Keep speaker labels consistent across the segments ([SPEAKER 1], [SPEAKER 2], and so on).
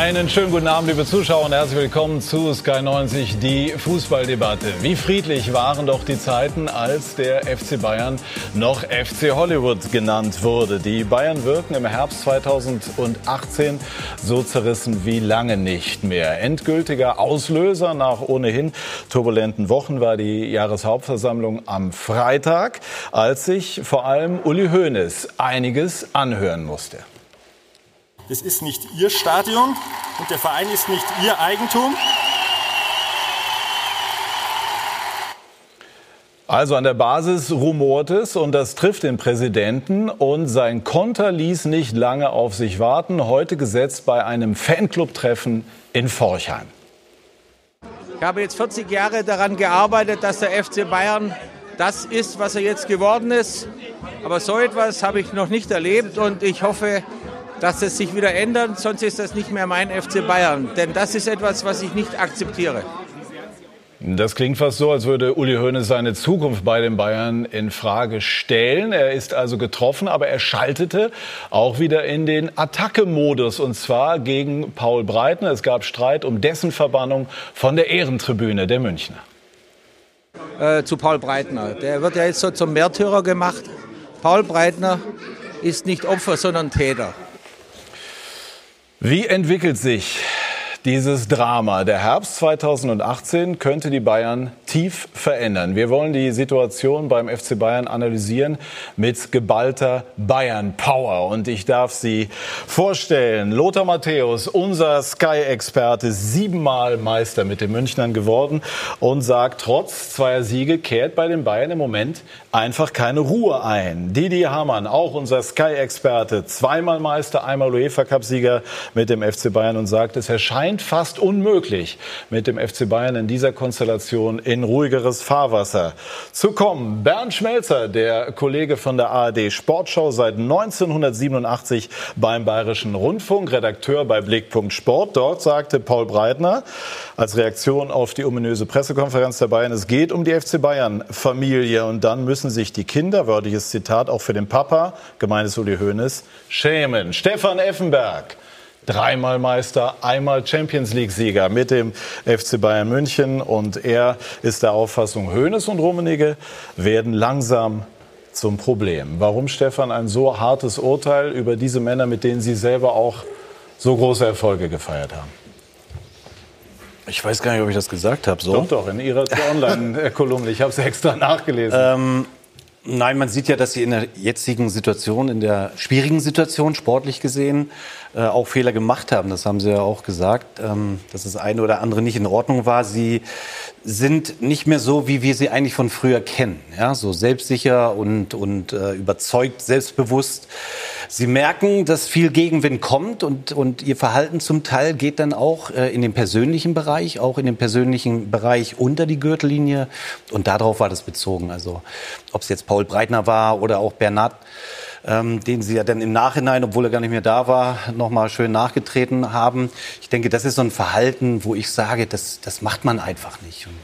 [SPEAKER 1] Einen schönen guten Abend, liebe Zuschauer, und herzlich willkommen zu Sky 90, die Fußballdebatte. Wie friedlich waren doch die Zeiten, als der FC Bayern noch FC Hollywood genannt wurde. Die Bayern wirken im Herbst 2018 so zerrissen wie lange nicht mehr. Endgültiger Auslöser nach ohnehin turbulenten Wochen war die Jahreshauptversammlung am Freitag, als sich vor allem Uli Hoeneß einiges anhören musste.
[SPEAKER 2] Das ist nicht Ihr Stadion und der Verein ist nicht Ihr Eigentum.
[SPEAKER 1] Also an der Basis rumort es und das trifft den Präsidenten und sein Konter ließ nicht lange auf sich warten. Heute gesetzt bei einem Fanclub-Treffen in Forchheim.
[SPEAKER 3] Ich habe jetzt 40 Jahre daran gearbeitet, dass der FC Bayern das ist, was er jetzt geworden ist. Aber so etwas habe ich noch nicht erlebt und ich hoffe, dass es sich wieder ändert, sonst ist das nicht mehr mein FC Bayern. Denn das ist etwas, was ich nicht akzeptiere.
[SPEAKER 1] Das klingt fast so, als würde Uli Hoeneß seine Zukunft bei den Bayern in Frage stellen. Er ist also getroffen, aber er schaltete auch wieder in den Attacke-Modus und zwar gegen Paul Breitner. Es gab Streit um dessen Verbannung von der Ehrentribüne der Münchner.
[SPEAKER 3] Äh, zu Paul Breitner. Der wird ja jetzt so zum Märtyrer gemacht. Paul Breitner ist nicht Opfer, sondern Täter.
[SPEAKER 1] Wie entwickelt sich dieses Drama. Der Herbst 2018 könnte die Bayern tief verändern. Wir wollen die Situation beim FC Bayern analysieren mit geballter Bayern-Power. Und ich darf Sie vorstellen, Lothar Matthäus, unser Sky-Experte, siebenmal Meister mit den Münchnern geworden und sagt, trotz zweier Siege kehrt bei den Bayern im Moment einfach keine Ruhe ein. Didi Hamann, auch unser Sky-Experte, zweimal Meister, einmal UEFA-Cup-Sieger mit dem FC Bayern und sagt, es erscheint scheint fast unmöglich, mit dem FC Bayern in dieser Konstellation in ruhigeres Fahrwasser zu kommen. Bernd Schmelzer, der Kollege von der ARD Sportschau seit 1987 beim Bayerischen Rundfunk, Redakteur bei Blickpunkt Sport. Dort sagte Paul Breitner als Reaktion auf die ominöse Pressekonferenz der Bayern, es geht um die FC Bayern Familie und dann müssen sich die Kinder, wörtliches Zitat auch für den Papa, gemeint Uli Hoeneß, schämen. Stefan Effenberg dreimal Meister, einmal Champions League-Sieger mit dem FC Bayern München. Und er ist der Auffassung, Hoeneß und Rummenigge werden langsam zum Problem. Warum, Stefan, ein so hartes Urteil über diese Männer, mit denen Sie selber auch so große Erfolge gefeiert haben?
[SPEAKER 4] Ich weiß gar nicht, ob ich das gesagt habe. So.
[SPEAKER 1] Doch, doch, in Ihrer Online-Kolumne. Ich habe es extra nachgelesen.
[SPEAKER 4] Ähm, nein, man sieht ja, dass Sie in der jetzigen Situation, in der schwierigen Situation, sportlich gesehen, äh, auch Fehler gemacht haben. Das haben Sie ja auch gesagt, ähm, dass das eine oder andere nicht in Ordnung war. Sie sind nicht mehr so, wie wir sie eigentlich von früher kennen. Ja, so selbstsicher und, und äh, überzeugt, selbstbewusst. Sie merken, dass viel Gegenwind kommt und, und ihr Verhalten zum Teil geht dann auch äh, in den persönlichen Bereich, auch in den persönlichen Bereich unter die Gürtellinie. Und darauf war das bezogen. Also ob es jetzt Paul Breitner war oder auch Bernhard ähm, den sie ja dann im Nachhinein, obwohl er gar nicht mehr da war, nochmal schön nachgetreten haben. Ich denke, das ist so ein Verhalten, wo ich sage, das, das macht man einfach nicht. Und,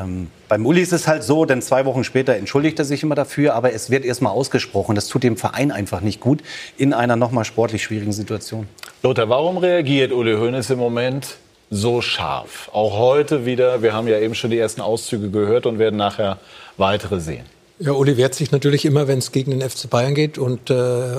[SPEAKER 4] ähm, beim Uli ist es halt so, denn zwei Wochen später entschuldigt er sich immer dafür, aber es wird erstmal ausgesprochen. Das tut dem Verein einfach nicht gut in einer nochmal sportlich schwierigen Situation.
[SPEAKER 1] Lothar, warum reagiert Uli Hoeneß im Moment so scharf? Auch heute wieder, wir haben ja eben schon die ersten Auszüge gehört und werden nachher weitere sehen.
[SPEAKER 5] Ja, Uli wehrt sich natürlich immer, wenn es gegen den FC Bayern geht. Und äh,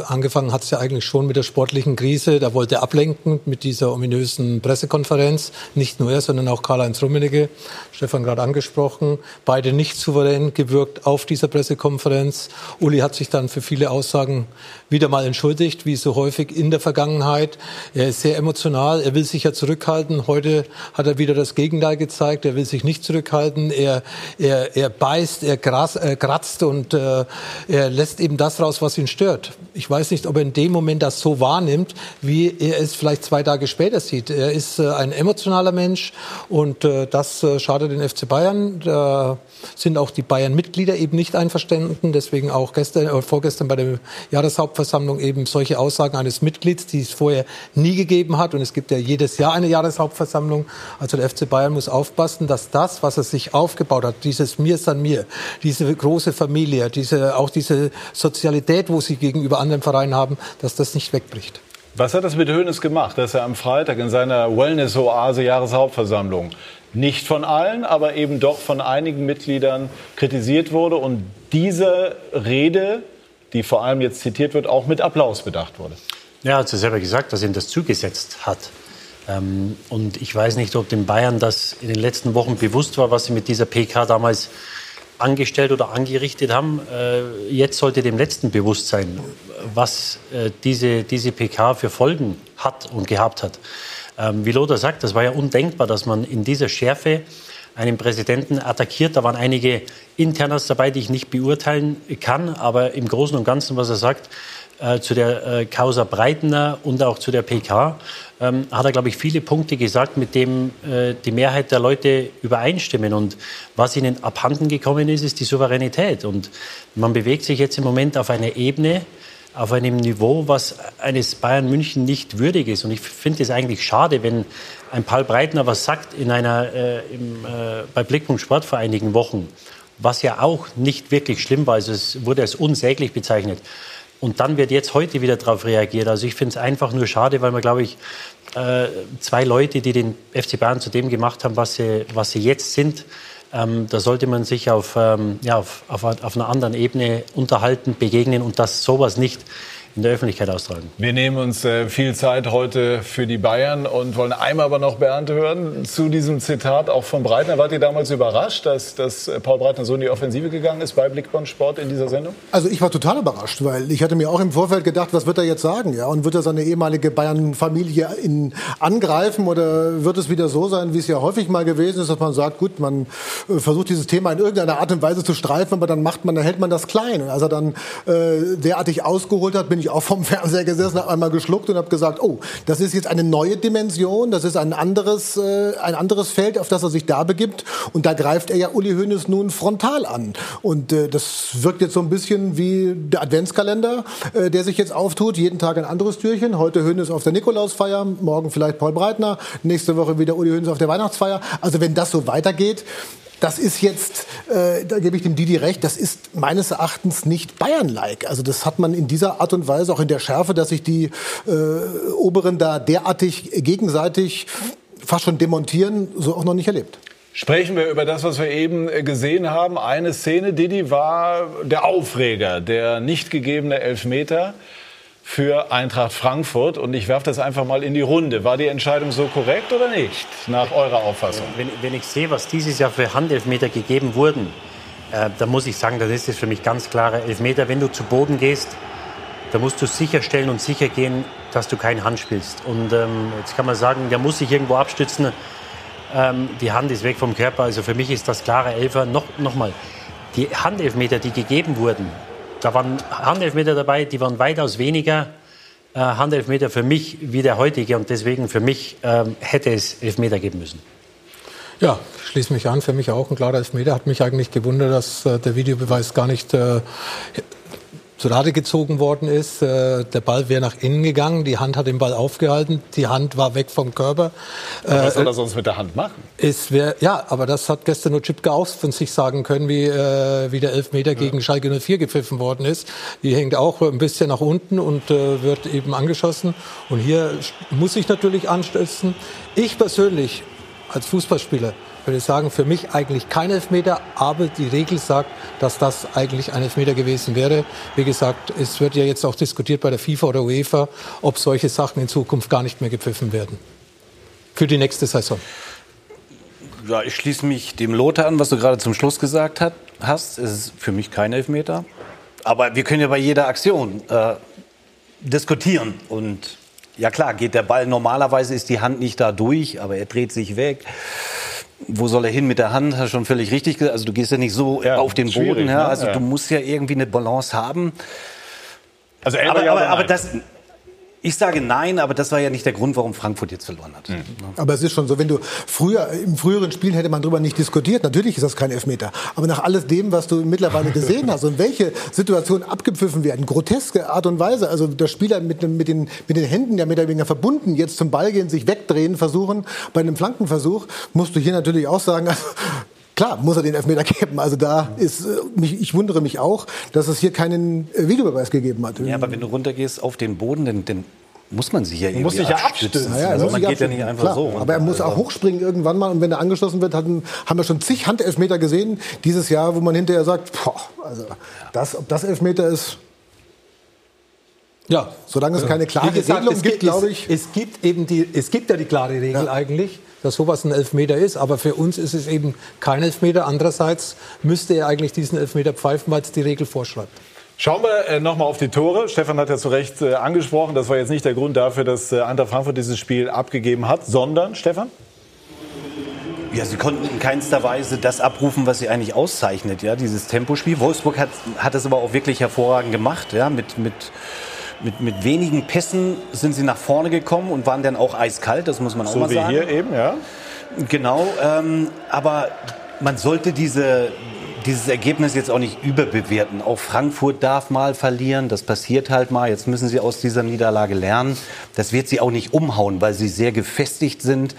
[SPEAKER 5] angefangen hat es ja eigentlich schon mit der sportlichen Krise. Da wollte er ablenken mit dieser ominösen Pressekonferenz. Nicht nur er, sondern auch Karl-Heinz Rummenigge, Stefan gerade angesprochen. Beide nicht souverän gewirkt auf dieser Pressekonferenz. Uli hat sich dann für viele Aussagen wieder mal entschuldigt, wie so häufig in der Vergangenheit. Er ist sehr emotional. Er will sich ja zurückhalten. Heute hat er wieder das Gegenteil gezeigt. Er will sich nicht zurückhalten. Er, er, er beißt, er gras, äh, kratzt und äh, er lässt eben das raus, was ihn stört. Ich weiß nicht, ob er in dem Moment das so wahrnimmt, wie er es vielleicht zwei Tage später sieht. Er ist äh, ein emotionaler Mensch und äh, das äh, schadet den FC Bayern. Da sind auch die Bayern-Mitglieder eben nicht einverstanden. Deswegen auch gestern, äh, vorgestern bei der Jahreshauptversammlung eben solche Aussagen eines Mitglieds, die es vorher nie gegeben hat. Und es gibt ja jedes Jahr eine Jahreshauptversammlung. Also der FC Bayern muss aufpassen, dass das, was er sich aufgebaut hat, dieses Mir san mir, diese große Familie, diese, auch diese Sozialität, wo sie gegenüber anderen Vereinen haben, dass das nicht wegbricht.
[SPEAKER 1] Was hat das mit Hoeneß gemacht, dass er am Freitag in seiner Wellness-Oase Jahreshauptversammlung nicht von allen, aber eben doch von einigen Mitgliedern kritisiert wurde und diese Rede, die vor allem jetzt zitiert wird, auch mit Applaus bedacht wurde?
[SPEAKER 6] Ja, hat es selber gesagt, dass ihm das zugesetzt hat. Ähm, und ich weiß nicht, ob den Bayern das in den letzten Wochen bewusst war, was sie mit dieser PK damals angestellt oder angerichtet haben. Äh, jetzt sollte dem Letzten bewusst sein, was äh, diese, diese PK für Folgen hat und gehabt hat. Ähm, wie Lothar sagt, das war ja undenkbar, dass man in dieser Schärfe einen Präsidenten attackiert. Da waren einige Internas dabei, die ich nicht beurteilen kann. Aber im Großen und Ganzen, was er sagt, äh, zu der äh, Causa Breitner und auch zu der PK, ähm, hat er, glaube ich, viele Punkte gesagt, mit denen äh, die Mehrheit der Leute übereinstimmen. Und was ihnen abhanden gekommen ist, ist die Souveränität. Und man bewegt sich jetzt im Moment auf einer Ebene, auf einem Niveau, was eines Bayern München nicht würdig ist. Und ich finde es eigentlich schade, wenn ein Paul Breitner was sagt in einer, äh, im, äh, bei Blickpunkt Sport vor einigen Wochen, was ja auch nicht wirklich schlimm war. Also es wurde als unsäglich bezeichnet. Und dann wird jetzt heute wieder darauf reagiert. Also ich finde es einfach nur schade, weil man, glaube ich, äh, zwei Leute, die den FC Bayern zu dem gemacht haben, was sie, was sie jetzt sind, ähm, da sollte man sich auf, ähm, ja, auf, auf, auf einer anderen Ebene unterhalten, begegnen und das sowas nicht in der Öffentlichkeit austragen.
[SPEAKER 1] Wir nehmen uns äh, viel Zeit heute für die Bayern und wollen einmal aber noch Bernd hören zu diesem Zitat auch von Breitner. Wart ihr damals überrascht, dass, dass Paul Breitner so in die Offensive gegangen ist bei Blickband Sport in dieser Sendung?
[SPEAKER 7] Also ich war total überrascht, weil ich hatte mir auch im Vorfeld gedacht, was wird er jetzt sagen? Ja? Und wird er seine ehemalige Bayern-Familie angreifen oder wird es wieder so sein, wie es ja häufig mal gewesen ist, dass man sagt, gut, man äh, versucht dieses Thema in irgendeiner Art und Weise zu streifen, aber dann macht man, dann hält man das klein. Und als er dann äh, derartig ausgeholt hat, bin ich ich auch vom Fernseher gesessen, habe einmal geschluckt und habe gesagt, oh, das ist jetzt eine neue Dimension, das ist ein anderes, äh, ein anderes Feld, auf das er sich da begibt. Und da greift er ja Uli Hoeneß nun frontal an. Und äh, das wirkt jetzt so ein bisschen wie der Adventskalender, äh, der sich jetzt auftut. Jeden Tag ein anderes Türchen. Heute Hoeneß auf der Nikolausfeier, morgen vielleicht Paul Breitner, nächste Woche wieder Uli Hoeneß auf der Weihnachtsfeier. Also wenn das so weitergeht, das ist jetzt, äh, da gebe ich dem Didi recht, das ist meines Erachtens nicht Bayern-like. Also das hat man in dieser Art und Weise, auch in der Schärfe, dass sich die äh, Oberen da derartig gegenseitig fast schon demontieren, so auch noch nicht erlebt.
[SPEAKER 1] Sprechen wir über das, was wir eben äh, gesehen haben. Eine Szene, Didi, war der Aufreger, der nicht gegebene Elfmeter für Eintracht Frankfurt. Und ich werfe das einfach mal in die Runde. War die Entscheidung so korrekt oder nicht, nach eurer Auffassung?
[SPEAKER 6] Wenn, wenn ich sehe, was dieses Jahr für Handelfmeter gegeben wurden, äh, dann muss ich sagen, dann ist es für mich ganz klare Elfmeter. Wenn du zu Boden gehst, da musst du sicherstellen und sicher gehen, dass du keine Hand spielst. Und ähm, jetzt kann man sagen, der muss sich irgendwo abstützen. Ähm, die Hand ist weg vom Körper. Also für mich ist das klare Elfer. Noch, noch die Handelfmeter, die gegeben wurden, da waren Handelfmeter dabei, die waren weitaus weniger äh, Handelfmeter für mich wie der heutige. Und deswegen für mich ähm, hätte es Elfmeter geben müssen.
[SPEAKER 5] Ja, schließe mich an. Für mich auch ein klarer Elfmeter. Hat mich eigentlich gewundert, dass äh, der Videobeweis gar nicht äh, zu Rate gezogen worden ist. Äh, der Ball wäre nach innen gegangen, die Hand hat den Ball aufgehalten, die Hand war weg vom Körper.
[SPEAKER 1] Aber was soll er sonst mit der Hand machen?
[SPEAKER 5] Es wär, ja, aber das hat gestern nur Chipke auch von sich sagen können, wie, äh, wie der Elfmeter ja. gegen Schalke 04 gepfiffen worden ist. Die hängt auch ein bisschen nach unten und äh, wird eben angeschossen. Und hier muss ich natürlich anstützen. Ich persönlich als Fußballspieler würde sagen, für mich eigentlich kein Elfmeter, aber die Regel sagt, dass das eigentlich ein Elfmeter gewesen wäre. Wie gesagt, es wird ja jetzt auch diskutiert bei der FIFA oder UEFA, ob solche Sachen in Zukunft gar nicht mehr gepfiffen werden. Für die nächste Saison.
[SPEAKER 4] Ja, ich schließe mich dem Lothar an, was du gerade zum Schluss gesagt hast. Es ist für mich kein Elfmeter. Aber wir können ja bei jeder Aktion äh, diskutieren. Und ja klar, geht der Ball, normalerweise ist die Hand nicht da durch, aber er dreht sich weg wo soll er hin mit der Hand? Hast schon völlig richtig gesagt. Also du gehst ja nicht so ja, auf den Boden. Ne? Also ja. du musst ja irgendwie eine Balance haben. Also aber, aber, aber das, ich sage nein, aber das war ja nicht der Grund, warum Frankfurt jetzt verloren hat. Mhm.
[SPEAKER 7] Aber es ist schon so, wenn du früher, im früheren Spiel hätte man darüber nicht diskutiert. Natürlich ist das kein Elfmeter. Aber nach alles dem, was du mittlerweile gesehen hast und welche Situationen abgepfiffen werden, groteske Art und Weise, also der Spieler mit, mit, den, mit den Händen ja mehr oder weniger verbunden, jetzt zum Ball gehen, sich wegdrehen, versuchen, bei einem Flankenversuch, musst du hier natürlich auch sagen, also, Klar, muss er den Elfmeter geben. Also da ist, äh, ich wundere mich auch, dass es hier keinen äh, Videobeweis gegeben hat.
[SPEAKER 4] Ja, aber wenn du runtergehst auf den Boden, dann, dann muss man sich ja irgendwie
[SPEAKER 1] muss sich ja
[SPEAKER 4] abstützen.
[SPEAKER 7] Ja, ja,
[SPEAKER 4] also
[SPEAKER 7] muss
[SPEAKER 4] man
[SPEAKER 7] sich
[SPEAKER 4] geht ja nicht einfach
[SPEAKER 7] Klar,
[SPEAKER 4] so.
[SPEAKER 7] Aber er muss auch
[SPEAKER 4] Also-
[SPEAKER 7] hochspringen irgendwann mal. Und wenn er angeschlossen wird, hatten, haben wir schon zig Handelfmeter gesehen dieses Jahr, wo man hinterher sagt, boah, also das, ob das Elfmeter ist,
[SPEAKER 5] Ja,
[SPEAKER 7] solange es keine klare
[SPEAKER 5] gesagt,
[SPEAKER 7] Regelung
[SPEAKER 5] es
[SPEAKER 7] gibt, glaube ich.
[SPEAKER 5] Es, es gibt eben die, es gibt ja die klare Regel
[SPEAKER 7] Ja.
[SPEAKER 5] eigentlich, dass sowas ein Elfmeter ist. Aber für uns ist es eben kein Elfmeter. Andererseits müsste er eigentlich diesen Elfmeter pfeifen, weil es die Regel vorschreibt.
[SPEAKER 1] Schauen wir äh, nochmal auf die Tore. Stefan hat ja zu Recht äh, angesprochen, das war jetzt nicht der Grund dafür, dass äh, Eintracht Frankfurt dieses Spiel abgegeben hat, sondern, Stefan?
[SPEAKER 4] Ja, sie konnten in keinster Weise das abrufen, was sie eigentlich auszeichnet, ja, dieses Tempospiel. Wolfsburg hat, hat es aber auch wirklich hervorragend gemacht, ja, mit, mit, mit, mit wenigen Pässen sind sie nach vorne gekommen und waren dann auch eiskalt, das muss man auch
[SPEAKER 1] So
[SPEAKER 4] mal
[SPEAKER 1] wie
[SPEAKER 4] sagen.
[SPEAKER 1] hier eben, ja.
[SPEAKER 4] Genau, ähm, aber man sollte diese, dieses Ergebnis jetzt auch nicht überbewerten. Auch Frankfurt darf mal verlieren, das passiert halt mal. Jetzt müssen sie aus dieser Niederlage lernen. Das wird sie auch nicht umhauen, weil sie sehr gefestigt sind,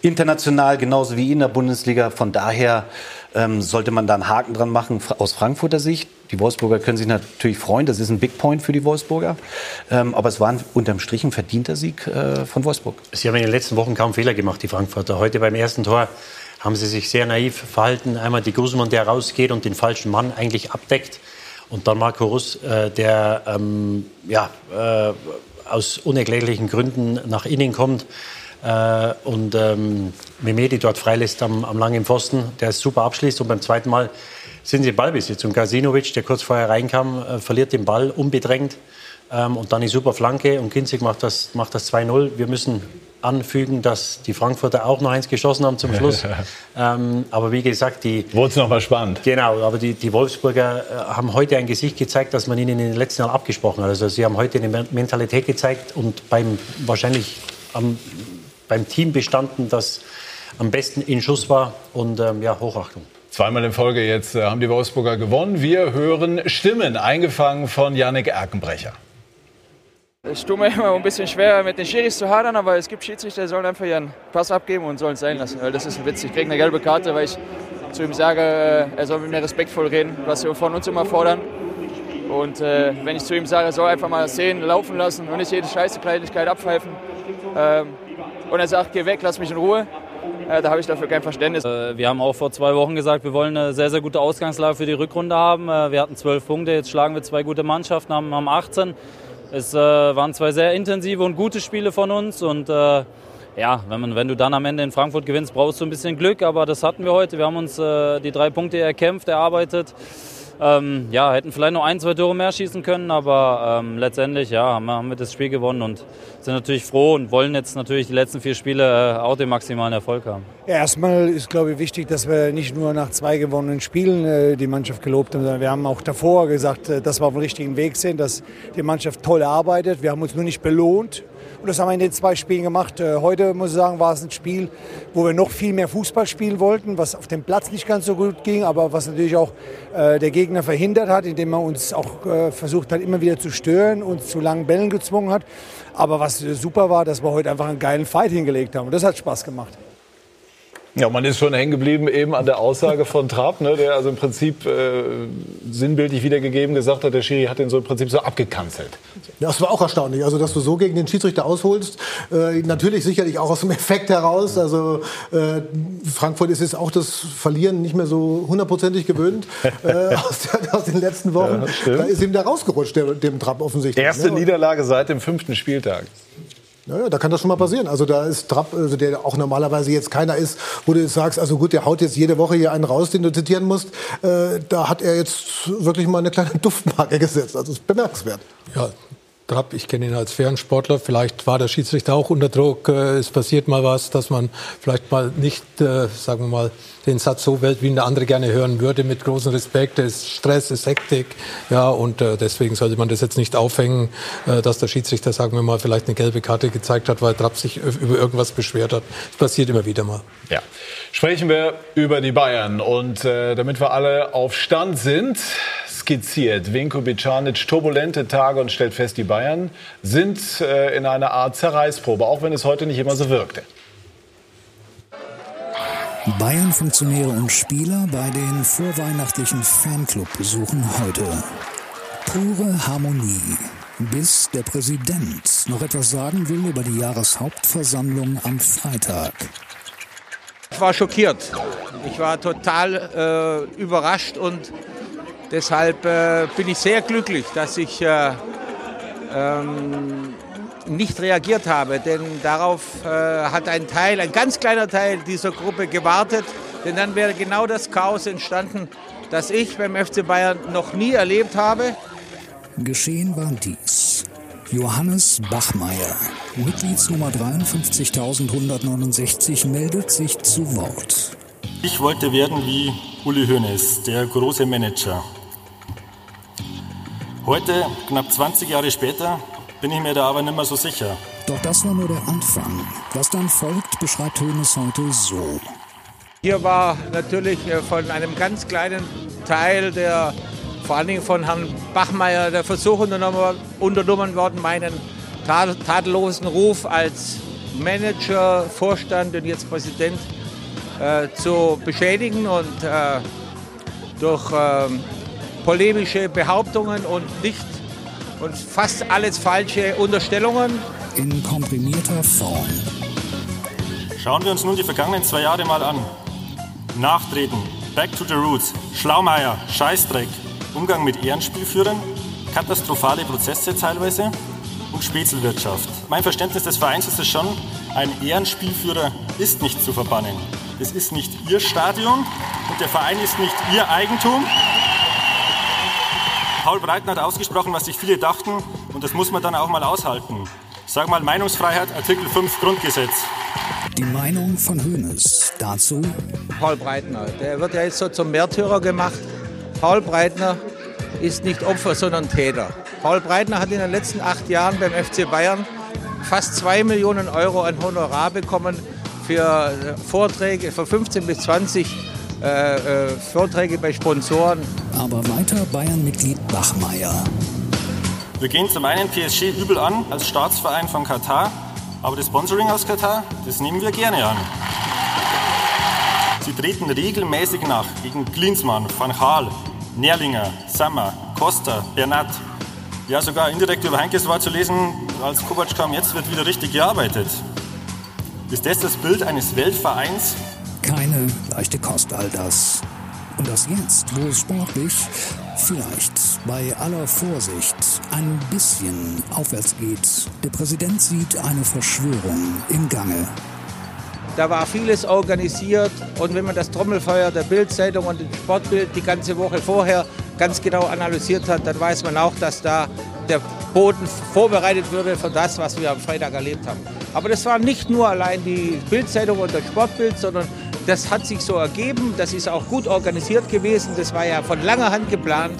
[SPEAKER 4] international genauso wie in der Bundesliga. Von daher ähm, sollte man da einen Haken dran machen aus Frankfurter Sicht. Die Wolfsburger können sich natürlich freuen, das ist ein Big Point für die Wolfsburger. Ähm, aber es war ein, unterm Strich ein verdienter Sieg äh, von Wolfsburg.
[SPEAKER 6] Sie haben in den letzten Wochen kaum Fehler gemacht, die Frankfurter. Heute beim ersten Tor haben sie sich sehr naiv verhalten. Einmal die Guzman, der rausgeht und den falschen Mann eigentlich abdeckt. Und dann Marco Russ, äh, der ähm, ja, äh, aus unerklärlichen Gründen nach innen kommt. Äh, und ähm, Memedi dort freilässt am, am langen Pfosten, der es super abschließt. Und beim zweiten Mal sind sie im Ballbesitz. Und Gazinovic, der kurz vorher reinkam, äh, verliert den Ball unbedrängt. Ähm, und dann die super Flanke und Kinzig macht das, macht das 2-0. Wir müssen anfügen, dass die Frankfurter auch noch eins geschossen haben zum Schluss. ähm, aber wie gesagt, die,
[SPEAKER 1] Wurde es nochmal spannend.
[SPEAKER 6] Genau, aber die, die Wolfsburger äh, haben heute ein Gesicht gezeigt, das man ihnen in den letzten Jahren abgesprochen hat. Also sie haben heute eine Men- Mentalität gezeigt und beim wahrscheinlich am, beim Team bestanden, das am besten in Schuss war und ähm, ja, Hochachtung.
[SPEAKER 1] Zweimal in Folge jetzt äh, haben die Wolfsburger gewonnen. Wir hören Stimmen, eingefangen von Yannick Erkenbrecher.
[SPEAKER 8] Es tut mir immer ein bisschen schwer, mit den Schiris zu hadern, aber es gibt Schiedsrichter, die sollen einfach ihren Pass abgeben und sollen es sein lassen. Weil das ist ein Witz. Ich kriege eine gelbe Karte, weil ich zu ihm sage, äh, er soll mit mir respektvoll reden, was wir von uns immer fordern. Und äh, wenn ich zu ihm sage, er soll einfach mal sehen, laufen lassen und nicht jede scheiße Kleinigkeit abpfeifen. Ähm, und er sagt, geh weg, lass mich in Ruhe. Äh, da habe ich dafür kein Verständnis.
[SPEAKER 9] Äh, Wir haben auch vor zwei Wochen gesagt, wir wollen eine sehr, sehr gute Ausgangslage für die Rückrunde haben. Äh, Wir hatten zwölf Punkte, jetzt schlagen wir zwei gute Mannschaften, haben, haben 18. Es waren zwei sehr intensive und gute Spiele von uns. Und ja, wenn, man, wenn du dann am Ende in Frankfurt gewinnst, brauchst du ein bisschen Glück. Aber das hatten wir heute. Wir haben uns die drei Punkte erkämpft, erarbeitet. Ähm, ja, hätten vielleicht noch ein, zwei Tore mehr schießen können, aber ähm, letztendlich ja, haben, wir, haben wir das Spiel gewonnen und sind natürlich froh und wollen jetzt natürlich die letzten vier Spiele äh, auch den maximalen Erfolg haben.
[SPEAKER 10] Ja, erstmal ist, glaube ich, wichtig, dass wir nicht nur nach zwei gewonnenen Spielen äh, die Mannschaft gelobt haben, sondern wir haben auch davor gesagt, äh, dass wir auf dem richtigen Weg sind, dass die Mannschaft toll arbeitet. Wir haben uns nur nicht belohnt. Und das haben wir in den zwei Spielen gemacht. Äh, heute, muss ich sagen, war es ein Spiel, wo wir noch viel mehr Fußball spielen wollten, was auf dem Platz nicht ganz so gut ging, aber was natürlich auch äh, der Gegner verhindert hat, indem er uns auch äh, versucht hat, immer wieder zu stören, uns zu langen Bällen gezwungen hat. Aber was super war, dass wir heute einfach einen geilen Fight hingelegt haben. Und das hat Spaß gemacht.
[SPEAKER 1] Ja, man ist schon hängen geblieben eben an der Aussage von Trapp, ne, der also im Prinzip äh, sinnbildlich wiedergegeben gesagt hat, der Schiri hat ihn so im Prinzip so abgekanzelt.
[SPEAKER 7] Ja, das war auch erstaunlich. Also, dass du so gegen den Schiedsrichter ausholst, äh, natürlich sicherlich auch aus dem Effekt heraus. Also, äh, Frankfurt ist jetzt auch das Verlieren nicht mehr so hundertprozentig gewöhnt äh, aus, der, aus den letzten Wochen.
[SPEAKER 1] Ja,
[SPEAKER 7] da ist ihm da rausgerutscht, der, dem Trapp offensichtlich.
[SPEAKER 1] Erste
[SPEAKER 7] ne?
[SPEAKER 1] Niederlage seit dem fünften Spieltag.
[SPEAKER 7] Ja, da kann das schon mal passieren. Also da ist Trapp, also der auch normalerweise jetzt keiner ist, wo du sagst, also gut, der haut jetzt jede Woche hier einen raus, den du zitieren musst. Äh, da hat er jetzt wirklich mal eine kleine Duftmarke gesetzt. Also ist bemerkenswert.
[SPEAKER 5] Ja, Trapp, ich kenne ihn als fairen Sportler. Vielleicht war der Schiedsrichter auch unter Druck. Äh, Es passiert mal was, dass man vielleicht mal nicht, äh, sagen wir mal, den Satz so wählt, wie ihn der andere gerne hören würde, mit großem Respekt. Es ist Stress, es ist Hektik. Ja, und äh, deswegen sollte man das jetzt nicht aufhängen, dass der Schiedsrichter, sagen wir mal, vielleicht eine gelbe Karte gezeigt hat, weil Trapp sich über irgendwas beschwert hat. Das passiert immer wieder mal.
[SPEAKER 1] Ja. Sprechen wir über die Bayern. Und äh, damit wir alle auf Stand sind, skizziert Vinko Bicanic turbulente Tage und stellt fest, die Bayern sind äh, in einer Art Zerreißprobe, auch wenn es heute nicht immer so wirkte.
[SPEAKER 11] Bayern-Funktionäre und Spieler bei den vorweihnachtlichen Fanclub-Besuchen heute. Pure Harmonie. bis der Präsident noch etwas sagen will über die Jahreshauptversammlung am Freitag.
[SPEAKER 3] Ich war schockiert. Ich war total äh, überrascht und deshalb äh, bin ich sehr glücklich, dass ich äh, ähm, nicht reagiert habe, denn darauf äh, hat ein Teil, ein ganz kleiner Teil dieser Gruppe gewartet, denn dann wäre genau das Chaos entstanden, das ich beim FC Bayern noch nie erlebt habe.
[SPEAKER 11] Geschehen war dies. Johannes Bachmeier, Mitgliedsnummer 53.169, meldet sich zu Wort.
[SPEAKER 2] Ich wollte werden wie Uli Hoeneß, der große Manager. Heute, knapp 20 Jahre später, bin ich mir da aber nicht mehr so sicher.
[SPEAKER 11] Doch das war nur der Anfang. Was dann folgt, beschreibt Hoeneß heute so.
[SPEAKER 3] Hier war natürlich äh, von einem ganz kleinen Teil der vor allen Dingen von Herrn Bachmeier der Versuch unternommen, unternommen worden, meinen tadellosen Ruf als Manager, Vorstand und jetzt Präsident äh, zu beschädigen und äh, durch äh, polemische Behauptungen und nicht und fast alles falsche Unterstellungen.
[SPEAKER 11] In komprimierter Form.
[SPEAKER 2] Schauen wir uns nun die vergangenen zwei Jahre mal an. Nachtreten, Back to the Roots, Schlaumeier, Scheißdreck, Umgang mit Ehrenspielführern, katastrophale Prozesse teilweise und Spätzelwirtschaft. Mein Verständnis des Vereins ist es schon, ein Ehrenspielführer ist nicht zu verbannen. Es ist nicht Ihr Stadion und der Verein ist nicht Ihr Eigentum. Paul Breitner hat ausgesprochen, was sich viele dachten und das muss man dann auch mal aushalten. Sag mal Meinungsfreiheit, Artikel 5 Grundgesetz.
[SPEAKER 11] Die Meinung von Hoeneß dazu?
[SPEAKER 3] Paul Breitner, der wird ja jetzt so zum Märtyrer gemacht. Paul Breitner ist nicht Opfer, sondern Täter. Paul Breitner hat in den letzten acht Jahren beim FC Bayern fast zwei Millionen Euro an Honorar bekommen für Vorträge, für 15 bis 20 äh, äh, Vorträge bei Sponsoren.
[SPEAKER 11] Aber weiter Bayern-Mitglied Bachmeier.
[SPEAKER 2] Wir gehen zum einen PSG übel an als Staatsverein von Katar, aber das Sponsoring aus Katar, das nehmen wir gerne an. Sie treten regelmäßig nach gegen Klinsmann, Van Gaal, Nerlinger, Sammer, Costa, Bernat. Ja, sogar indirekt über Heinkes war zu lesen, als Kovac kam, jetzt wird wieder richtig gearbeitet. Ist das das Bild eines Weltvereins?
[SPEAKER 11] Keine leichte Kost all das. Und das jetzt, wo es sportlich, vielleicht bei aller Vorsicht, ein bisschen aufwärts geht. Der Präsident sieht eine Verschwörung im Gange.
[SPEAKER 3] Da war vieles organisiert und wenn man das Trommelfeuer der Bildzeitung und das Sportbild die ganze Woche vorher ganz genau analysiert hat, dann weiß man auch, dass da der Boden vorbereitet würde für das, was wir am Freitag erlebt haben. Aber das war nicht nur allein die Bildzeitung und das Sportbild, sondern das hat sich so ergeben. Das ist auch gut organisiert gewesen. Das war ja von langer Hand geplant.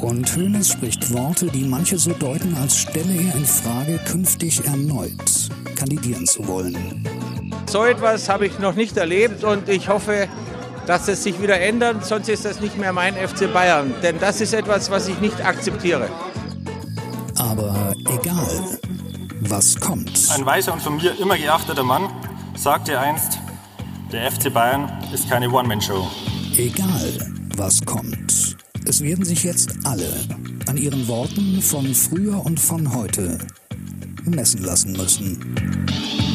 [SPEAKER 11] Und Hoeneß spricht Worte, die manche so deuten, als stelle er in Frage, künftig erneut kandidieren zu wollen.
[SPEAKER 3] So etwas habe ich noch nicht erlebt und ich hoffe, dass es sich wieder ändert, sonst ist das nicht mehr mein FC Bayern. Denn das ist etwas, was ich nicht akzeptiere.
[SPEAKER 11] Aber egal, was kommt.
[SPEAKER 2] Ein weiser und von mir immer geachteter Mann sagte einst, der FC Bayern ist keine One-Man-Show.
[SPEAKER 11] Egal, was kommt. Es werden sich jetzt alle an ihren Worten von früher und von heute messen lassen müssen.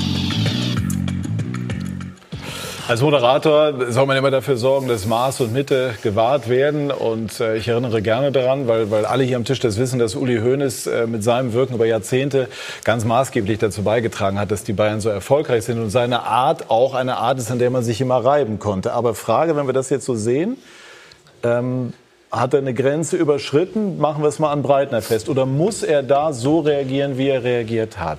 [SPEAKER 1] Als Moderator soll man immer dafür sorgen, dass Maß und Mitte gewahrt werden. Und äh, ich erinnere gerne daran, weil, weil alle hier am Tisch das wissen, dass Uli Hoeneß äh, mit seinem Wirken über Jahrzehnte ganz maßgeblich dazu beigetragen hat, dass die Bayern so erfolgreich sind. Und seine Art auch eine Art ist, an der man sich immer reiben konnte. Aber Frage, wenn wir das jetzt so sehen, ähm, hat er eine Grenze überschritten? Machen wir es mal an Breitner fest. Oder muss er da so reagieren, wie er reagiert hat?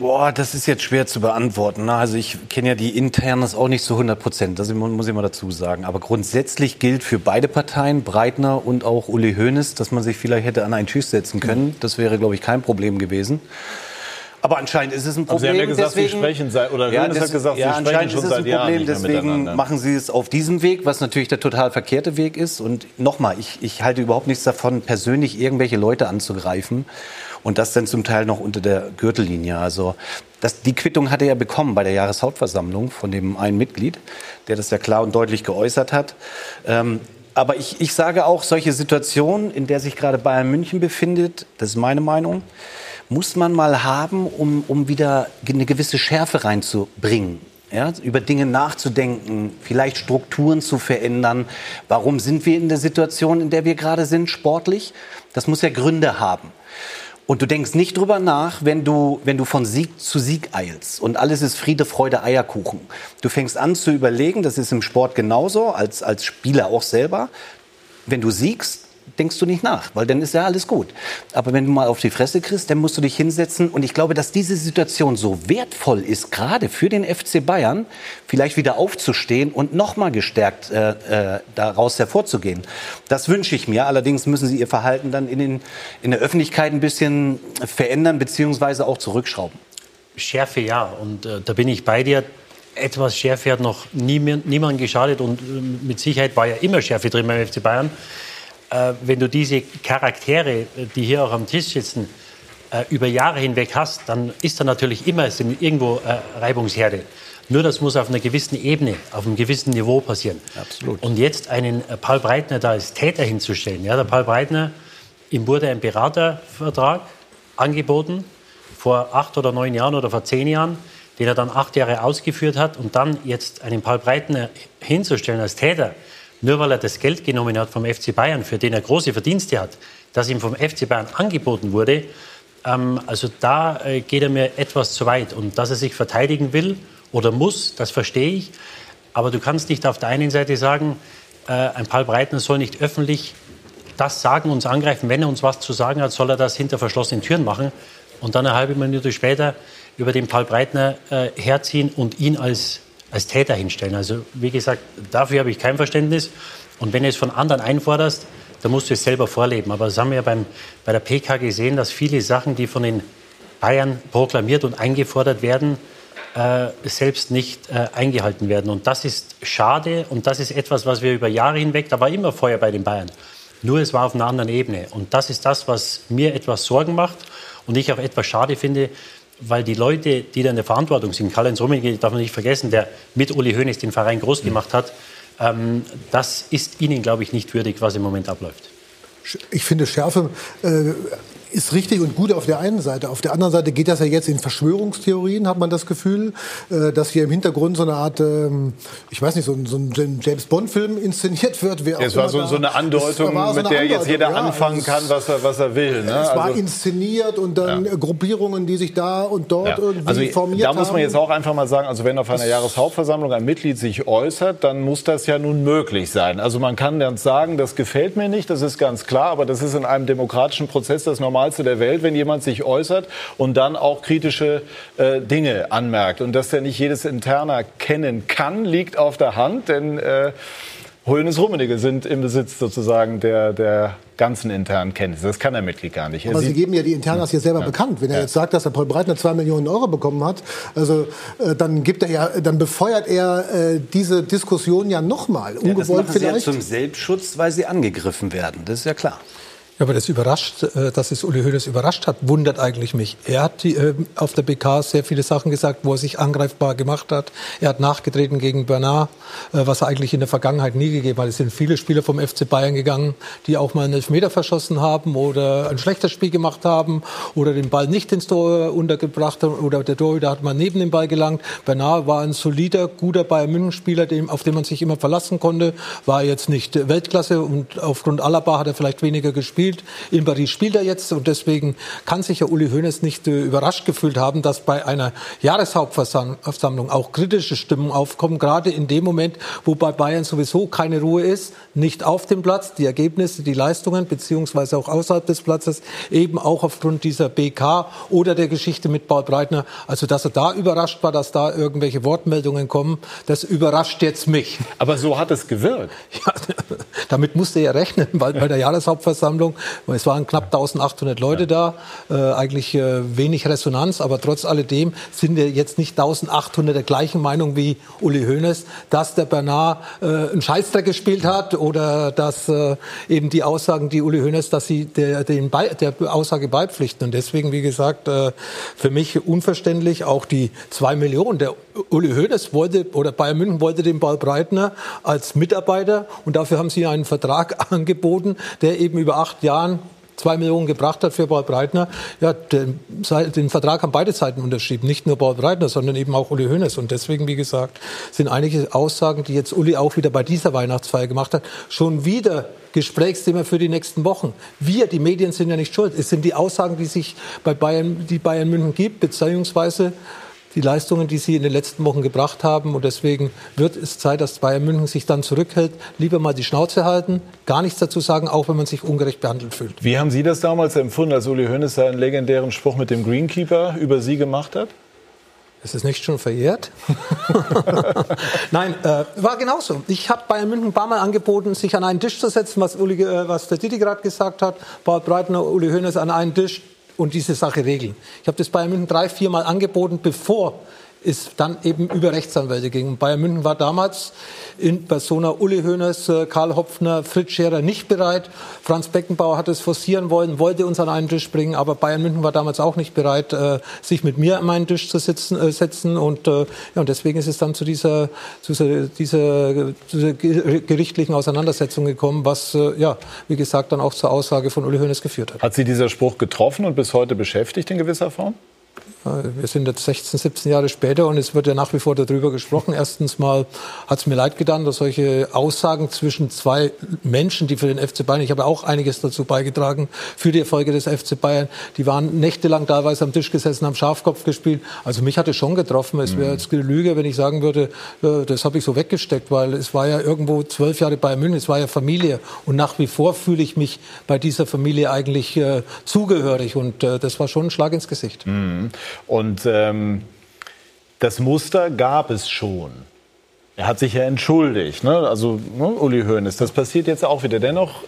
[SPEAKER 4] Boah, das ist jetzt schwer zu beantworten. Ne? Also ich kenne ja die Internes auch nicht zu 100 Prozent, das muss ich mal dazu sagen. Aber grundsätzlich gilt für beide Parteien, Breitner und auch Uli Hoeneß, dass man sich vielleicht hätte an einen Tisch setzen können. Das wäre, glaube ich, kein Problem gewesen. Aber anscheinend ist es ein Problem. Aber
[SPEAKER 1] Sie haben ja gesagt,
[SPEAKER 4] deswegen,
[SPEAKER 1] Sie sprechen seit, oder ja, Hoeneß hat gesagt,
[SPEAKER 4] ja,
[SPEAKER 1] Sie sprechen schon
[SPEAKER 4] ist es ein Problem, deswegen machen Sie es auf diesem Weg, was natürlich der total verkehrte Weg ist. Und nochmal, ich, ich halte überhaupt nichts davon, persönlich irgendwelche Leute anzugreifen. Und das dann zum Teil noch unter der Gürtellinie. Also das, die Quittung hat er ja bekommen bei der Jahreshauptversammlung von dem einen Mitglied, der das ja klar und deutlich geäußert hat. Ähm, aber ich, ich sage auch, solche Situationen, in der sich gerade Bayern München befindet, das ist meine Meinung, muss man mal haben, um, um wieder eine gewisse Schärfe reinzubringen. Ja, über Dinge nachzudenken, vielleicht Strukturen zu verändern. Warum sind wir in der Situation, in der wir gerade sind, sportlich? Das muss ja Gründe haben. Und du denkst nicht drüber nach, wenn du, wenn du von Sieg zu Sieg eilst und alles ist Friede, Freude, Eierkuchen. Du fängst an zu überlegen, das ist im Sport genauso, als, als Spieler auch selber. Wenn du siegst, denkst du nicht nach, weil dann ist ja alles gut. Aber wenn du mal auf die Fresse kriegst, dann musst du dich hinsetzen. Und ich glaube, dass diese Situation so wertvoll ist, gerade für den FC Bayern, vielleicht wieder aufzustehen und nochmal gestärkt äh, äh, daraus hervorzugehen. Das wünsche ich mir. Allerdings müssen sie ihr Verhalten dann in, den, in der Öffentlichkeit ein bisschen verändern beziehungsweise auch zurückschrauben.
[SPEAKER 6] Schärfe ja, und äh, da bin ich bei dir etwas Schärfe hat noch niemand, niemand geschadet und äh, mit Sicherheit war ja immer Schärfe drin beim FC Bayern äh, wenn du diese Charaktere, die hier auch am Tisch sitzen, äh, über Jahre hinweg hast, dann ist da natürlich immer irgendwo äh, Reibungsherde. Nur das muss auf einer gewissen Ebene, auf einem gewissen Niveau passieren.
[SPEAKER 4] Absolut.
[SPEAKER 6] Und jetzt einen äh, Paul Breitner da als Täter hinzustellen. Ja, der Paul Breitner, ihm wurde ein Beratervertrag angeboten vor acht oder neun Jahren oder vor zehn Jahren, den er dann acht Jahre ausgeführt hat. Und dann jetzt einen Paul Breitner hinzustellen als Täter, nur weil er das Geld genommen hat vom FC Bayern, für den er große Verdienste hat, das ihm vom FC Bayern angeboten wurde, ähm, also da äh, geht er mir etwas zu weit. Und dass er sich verteidigen will oder muss, das verstehe ich. Aber du kannst nicht auf der einen Seite sagen, äh, ein Paul Breitner soll nicht öffentlich das sagen, uns angreifen. Wenn er uns was zu sagen hat, soll er das hinter verschlossenen Türen machen. Und dann eine halbe Minute später über den Paul Breitner äh, herziehen und ihn als als Täter hinstellen. Also wie gesagt, dafür habe ich kein Verständnis. Und wenn du es von anderen einforderst, dann musst du es selber vorleben. Aber das haben wir ja beim, bei der PK gesehen, dass viele Sachen, die von den Bayern proklamiert und eingefordert werden, äh, selbst nicht äh, eingehalten werden. Und das ist schade und das ist etwas, was wir über Jahre hinweg, da war immer Feuer bei den Bayern. Nur es war auf einer anderen Ebene. Und das ist das, was mir etwas Sorgen macht und ich auch etwas schade finde, weil die Leute, die da in der Verantwortung sind, Karl-Heinz Rummenigge darf man nicht vergessen, der mit Uli Hoeneß den Verein groß gemacht hat, ähm, das ist ihnen, glaube ich, nicht würdig, was im Moment abläuft.
[SPEAKER 7] Ich finde Schärfe äh, ist richtig und gut auf der einen Seite. Auf der anderen Seite geht das ja jetzt in Verschwörungstheorien, hat man das Gefühl, äh, dass hier im Hintergrund so eine Art, ähm, ich weiß nicht, so ein, so ein James Bond-Film inszeniert wird.
[SPEAKER 1] Wer es war so, so, eine Andeutung, so mit der jetzt jeder ja, anfangen kann, was er, was er will. Ne?
[SPEAKER 7] Es war also, inszeniert und dann ja. Gruppierungen, die sich da und dort ja. irgendwie
[SPEAKER 1] also,
[SPEAKER 7] formiert
[SPEAKER 1] haben. Da muss man jetzt auch einfach mal sagen, also wenn auf einer Jahreshauptversammlung ein Mitglied sich äußert, dann muss das ja nun möglich sein. Also man kann dann sagen, das gefällt mir nicht, das ist ganz klar, aber das ist in einem demokratischen Prozess das normal Normalste der Welt, wenn jemand sich äußert und dann auch kritische äh, Dinge anmerkt. Und dass der nicht jedes Interner kennen kann, liegt auf der Hand, denn äh, Hoeneß Rummenigge sind im Besitz sozusagen der, der ganzen internen Kenntnisse. Das kann der Mitglied gar nicht.
[SPEAKER 7] Aber Sie geben ja die Internas hier selber ja. bekannt. Wenn er ja. jetzt sagt, dass er Paul Breitner zwei Millionen Euro bekommen hat, also äh, dann gibt er ja, dann befeuert er äh, diese Diskussion ja nochmal.
[SPEAKER 4] Ungewollt ja, das machen vielleicht. Sie ja zum Selbstschutz, weil sie angegriffen werden. Das ist ja klar.
[SPEAKER 5] Ja, aber das überrascht, äh, dass es Uli Hoeneß überrascht hat, wundert eigentlich mich. Er hat die, äh, auf der BK sehr viele Sachen gesagt, wo er sich angreifbar gemacht hat. Er hat nachgetreten gegen Bernard, äh, was er eigentlich in der Vergangenheit nie gegeben hat. Es sind viele Spieler vom FC Bayern gegangen, die auch mal einen Elfmeter verschossen haben oder ein schlechtes Spiel gemacht haben oder den Ball nicht ins Tor untergebracht haben oder der Torhüter hat mal neben den Ball gelangt. Bernard war ein solider, guter Bayern München-Spieler, auf den man sich immer verlassen konnte, war jetzt nicht Weltklasse und aufgrund Alaba hat er vielleicht weniger gespielt gespielt. In Paris spielt er jetzt und deswegen kann sich ja Uli Hoeneß nicht äh, überrascht gefühlt haben, dass bei einer Jahreshauptversammlung auch kritische Stimmen aufkommen, gerade in dem Moment, wo bei Bayern sowieso keine Ruhe ist, nicht auf dem Platz, die Ergebnisse, die Leistungen, beziehungsweise auch außerhalb des Platzes, eben auch aufgrund dieser BK oder der Geschichte mit Paul Breitner. Also, dass er da überrascht war, dass da irgendwelche Wortmeldungen kommen, das überrascht jetzt mich.
[SPEAKER 1] Aber so hat es gewirkt.
[SPEAKER 5] Ja, damit musste er rechnen, weil bei der Jahreshauptversammlung Es waren knapp 1800 Leute ja. da, äh, eigentlich äh, wenig Resonanz, aber trotz alledem sind wir jetzt nicht 1800 der gleichen Meinung wie Uli Hoeneß, dass der Bernard äh, einen Scheißdreck gespielt hat oder dass äh, eben die Aussagen, die Uli Hoeneß, dass sie der, den Be der Aussage beipflichten. Und deswegen, wie gesagt, äh, für mich unverständlich auch die zwei Millionen. Der Uli Hoeneß wollte oder Bayern München wollte den Paul Breitner als Mitarbeiter und dafür haben sie einen Vertrag angeboten, der eben über acht Jahren zwei Millionen gebracht hat für Paul Breitner. Ja, den, den, Vertrag haben beide Seiten unterschrieben. Nicht nur Paul Breitner, sondern eben auch Uli Hoeneß. Und deswegen, wie gesagt, sind einige Aussagen, die jetzt Uli auch wieder bei dieser Weihnachtsfeier gemacht hat, schon wieder Gesprächsthema für die nächsten Wochen. Wir, die Medien, sind ja nicht schuld. Es sind die Aussagen, die sich bei Bayern, die Bayern München gibt, beziehungsweise die Leistungen, die sie in den letzten Wochen gebracht haben. Und deswegen wird es Zeit, dass Bayern München sich dann zurückhält, lieber mal die Schnauze halten, gar nichts dazu sagen, auch wenn man sich ungerecht behandelt fühlt.
[SPEAKER 1] Wie haben Sie das damals empfunden, als Uli Hoeneß seinen legendären Spruch mit dem Greenkeeper über Sie gemacht hat?
[SPEAKER 5] Ist es nicht schon verjährt? Nein, äh, war genauso. Ich habe Bayern München ein paar Mal angeboten, sich an einen Tisch zu setzen, was, Uli, äh, was der Didi gerade gesagt hat. Paul Breitner, Uli Hoeneß an einen Tisch und diese Sache regeln. Ich habe das Bayern München drei, vier Mal angeboten, bevor es dann eben über Rechtsanwälte ging. Bayern München war damals in Persona Uli Hoeneß, äh, Karl Hopfner, Fritz Scherer nicht bereit. Franz Beckenbauer hat es forcieren wollen, wollte uns an einen Tisch bringen, aber Bayern München war damals auch nicht bereit, äh, sich mit mir an einen Tisch zu sitzen, äh, setzen. Und, ja, und deswegen ist es dann zu dieser, zu dieser, dieser gerichtlichen Auseinandersetzung gekommen, was, ja, wie gesagt, dann auch zur Aussage von Uli Hoeneß geführt hat.
[SPEAKER 1] Hat Sie dieser Spruch getroffen und bis heute beschäftigt in gewisser Form?
[SPEAKER 5] Wir sind jetzt 16, 17 Jahre später und es wird ja nach wie vor darüber gesprochen. Erstens mal hat es mir leid getan, dass solche Aussagen zwischen zwei Menschen, die für den FC Bayern, ich habe auch einiges dazu beigetragen, für die Erfolge des FC Bayern, die waren nächtelang teilweise am Tisch gesessen, haben Schafkopf gespielt. Also mich hat es schon getroffen. Es wäre mhm. jetzt eine Lüge, wenn ich sagen würde, äh, das habe ich so weggesteckt, weil es war ja irgendwo zwölf Jahre bei München, es war ja Familie. Und nach wie vor fühle ich mich bei dieser Familie eigentlich äh, zugehörig. Und äh, das war schon ein Schlag ins Gesicht.
[SPEAKER 1] Mhm. Und ähm, das Muster gab es schon. Er hat sich ja entschuldigt, ne? also ne, Uli Hoeneß. Das passiert jetzt auch wieder. Dennoch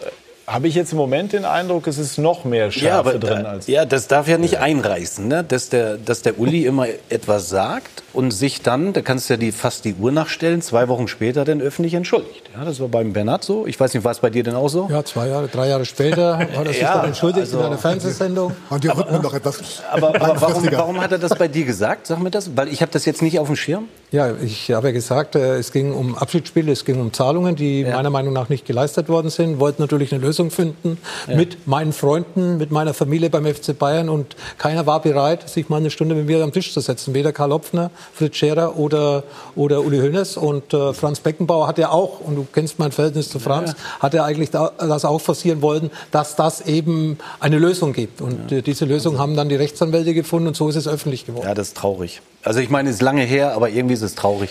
[SPEAKER 1] habe ich jetzt im Moment den Eindruck, es ist noch mehr Schärfe ja, aber, drin als.
[SPEAKER 4] Ja, das darf ja nicht einreißen, ne? dass, der, dass der Uli immer etwas sagt und sich dann, da kannst du ja die, fast die Uhr nachstellen, zwei Wochen später dann öffentlich entschuldigt. Ja, das war beim Bernhard so. Ich weiß nicht, war es bei dir denn auch so?
[SPEAKER 5] Ja, zwei Jahre, drei Jahre später hat er sich ja, dann entschuldigt also, in einer Fernsehsendung.
[SPEAKER 7] Und die Rhythmen noch etwas.
[SPEAKER 4] Aber, aber warum, warum, hat er das bei dir gesagt? Sag mir das, weil ich habe das jetzt nicht auf dem Schirm.
[SPEAKER 5] Ja, ich habe ja gesagt, äh, es ging um Abschiedsspiele, es ging um Zahlungen, die ja. meiner Meinung nach nicht geleistet worden sind. Wollten natürlich eine Lösung finden ja. mit meinen Freunden, mit meiner Familie beim FC Bayern und keiner war bereit, sich mal eine Stunde mit mir am Tisch zu setzen. Weder Karl Hopfner, Fritz Scherer oder, oder Uli Hoeneß. Und äh, Franz Beckenbauer hat ja auch, und du kennst mein Verhältnis zu Franz, ja. hat er eigentlich da, das auch forcieren wollen, dass das eben eine Lösung gibt. Und äh, diese Lösung haben dann die Rechtsanwälte gefunden und so ist es öffentlich geworden.
[SPEAKER 4] Ja, das ist traurig. Also ich meine, es ist lange her, aber irgendwie ist es traurig.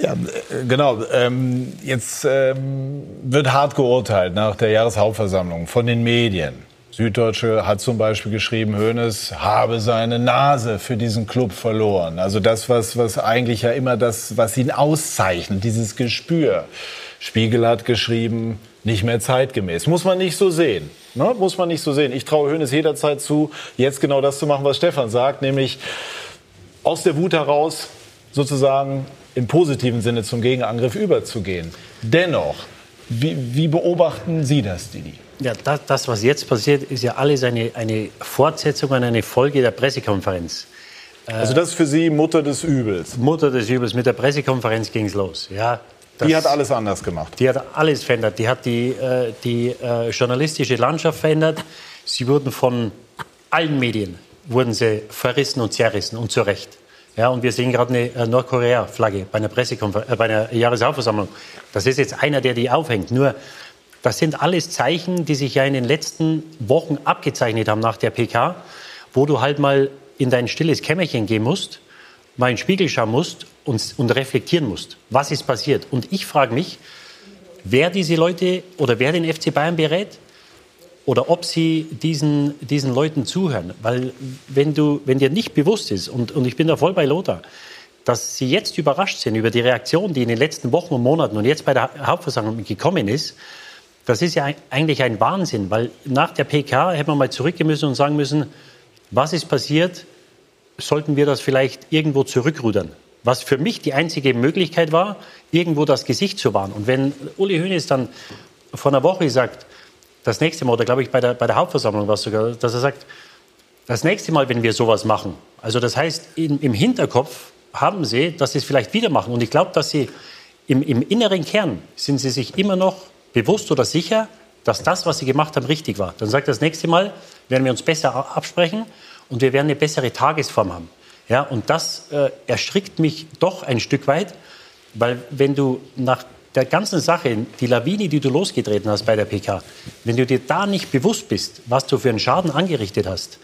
[SPEAKER 1] Ja, äh, genau. Ähm, jetzt ähm, wird hart geurteilt nach der Jahreshauptversammlung von den Medien. Süddeutsche hat zum Beispiel geschrieben, Hoeneß habe seine Nase für diesen Club verloren. Also das, was, was eigentlich ja immer das, was ihn auszeichnet, dieses Gespür. Spiegel hat geschrieben, nicht mehr zeitgemäß. Muss man nicht so sehen. Ne? Muss man nicht so sehen. Ich traue Hoeneß jederzeit zu, jetzt genau das zu machen, was Stefan sagt, nämlich aus der Wut heraus sozusagen im positiven Sinne zum Gegenangriff überzugehen. Dennoch, wie, wie beobachten Sie das, Didi?
[SPEAKER 6] Ja, das, das, was jetzt passiert, ist ja alles eine, eine Fortsetzung und eine Folge der Pressekonferenz.
[SPEAKER 1] Also das ist für Sie Mutter des Übels?
[SPEAKER 6] Mutter des Übels. Mit der Pressekonferenz ging es los. Ja,
[SPEAKER 1] das, die hat alles anders gemacht?
[SPEAKER 6] Die hat alles verändert. Die hat die, äh, die äh, journalistische Landschaft verändert. Sie wurden von allen Medien wurden sie verrissen und zerrissen und zu Recht. Ja, und wir sehen gerade eine äh, Nordkorea-Flagge bei einer Pressekonferenz, äh, bei einer Jahreshauptversammlung. Das ist jetzt einer, der die aufhängt. Nur, das sind alles Zeichen, die sich ja in den letzten Wochen abgezeichnet haben nach der PK, wo du halt mal in dein stilles Kämmerchen gehen musst, mal in den Spiegel schauen musst und, und reflektieren musst. Was ist passiert? Und ich frage mich, wer diese Leute oder wer den FC Bayern berät, oder ob sie diesen, diesen Leuten zuhören. Weil wenn, du, wenn dir nicht bewusst ist, und, und ich bin da voll bei Lothar, dass sie jetzt überrascht sind über die Reaktion, die in den letzten Wochen und Monaten und jetzt bei der Hauptversammlung gekommen ist, das ist ja eigentlich ein Wahnsinn, weil nach der PK hätte man mal zurückgehen müssen und sagen müssen, was ist passiert, sollten wir das vielleicht irgendwo zurückrudern. Was für mich die einzige Möglichkeit war, irgendwo das Gesicht zu wahren. Und wenn Uli Hoeneß dann vor einer Woche sagt, das nächste Mal, oder glaube ich bei der, bei der Hauptversammlung war es sogar, dass er sagt, das nächste Mal, wenn wir sowas machen, also das heißt, in, im Hinterkopf haben sie, dass sie es vielleicht wieder machen. Und ich glaube, dass sie im, im inneren Kern sind sie sich immer noch bewusst oder sicher, dass das, was sie gemacht haben, richtig war. Dann sagt er, das nächste Mal werden wir uns besser absprechen und wir werden eine bessere Tagesform haben. Ja, und das äh, erschrickt mich doch ein Stück weit, weil wenn du nach der ganzen Sache, die Lawine, die du losgetreten hast bei der PK, wenn du dir da nicht bewusst bist, was du für einen Schaden angerichtet hast,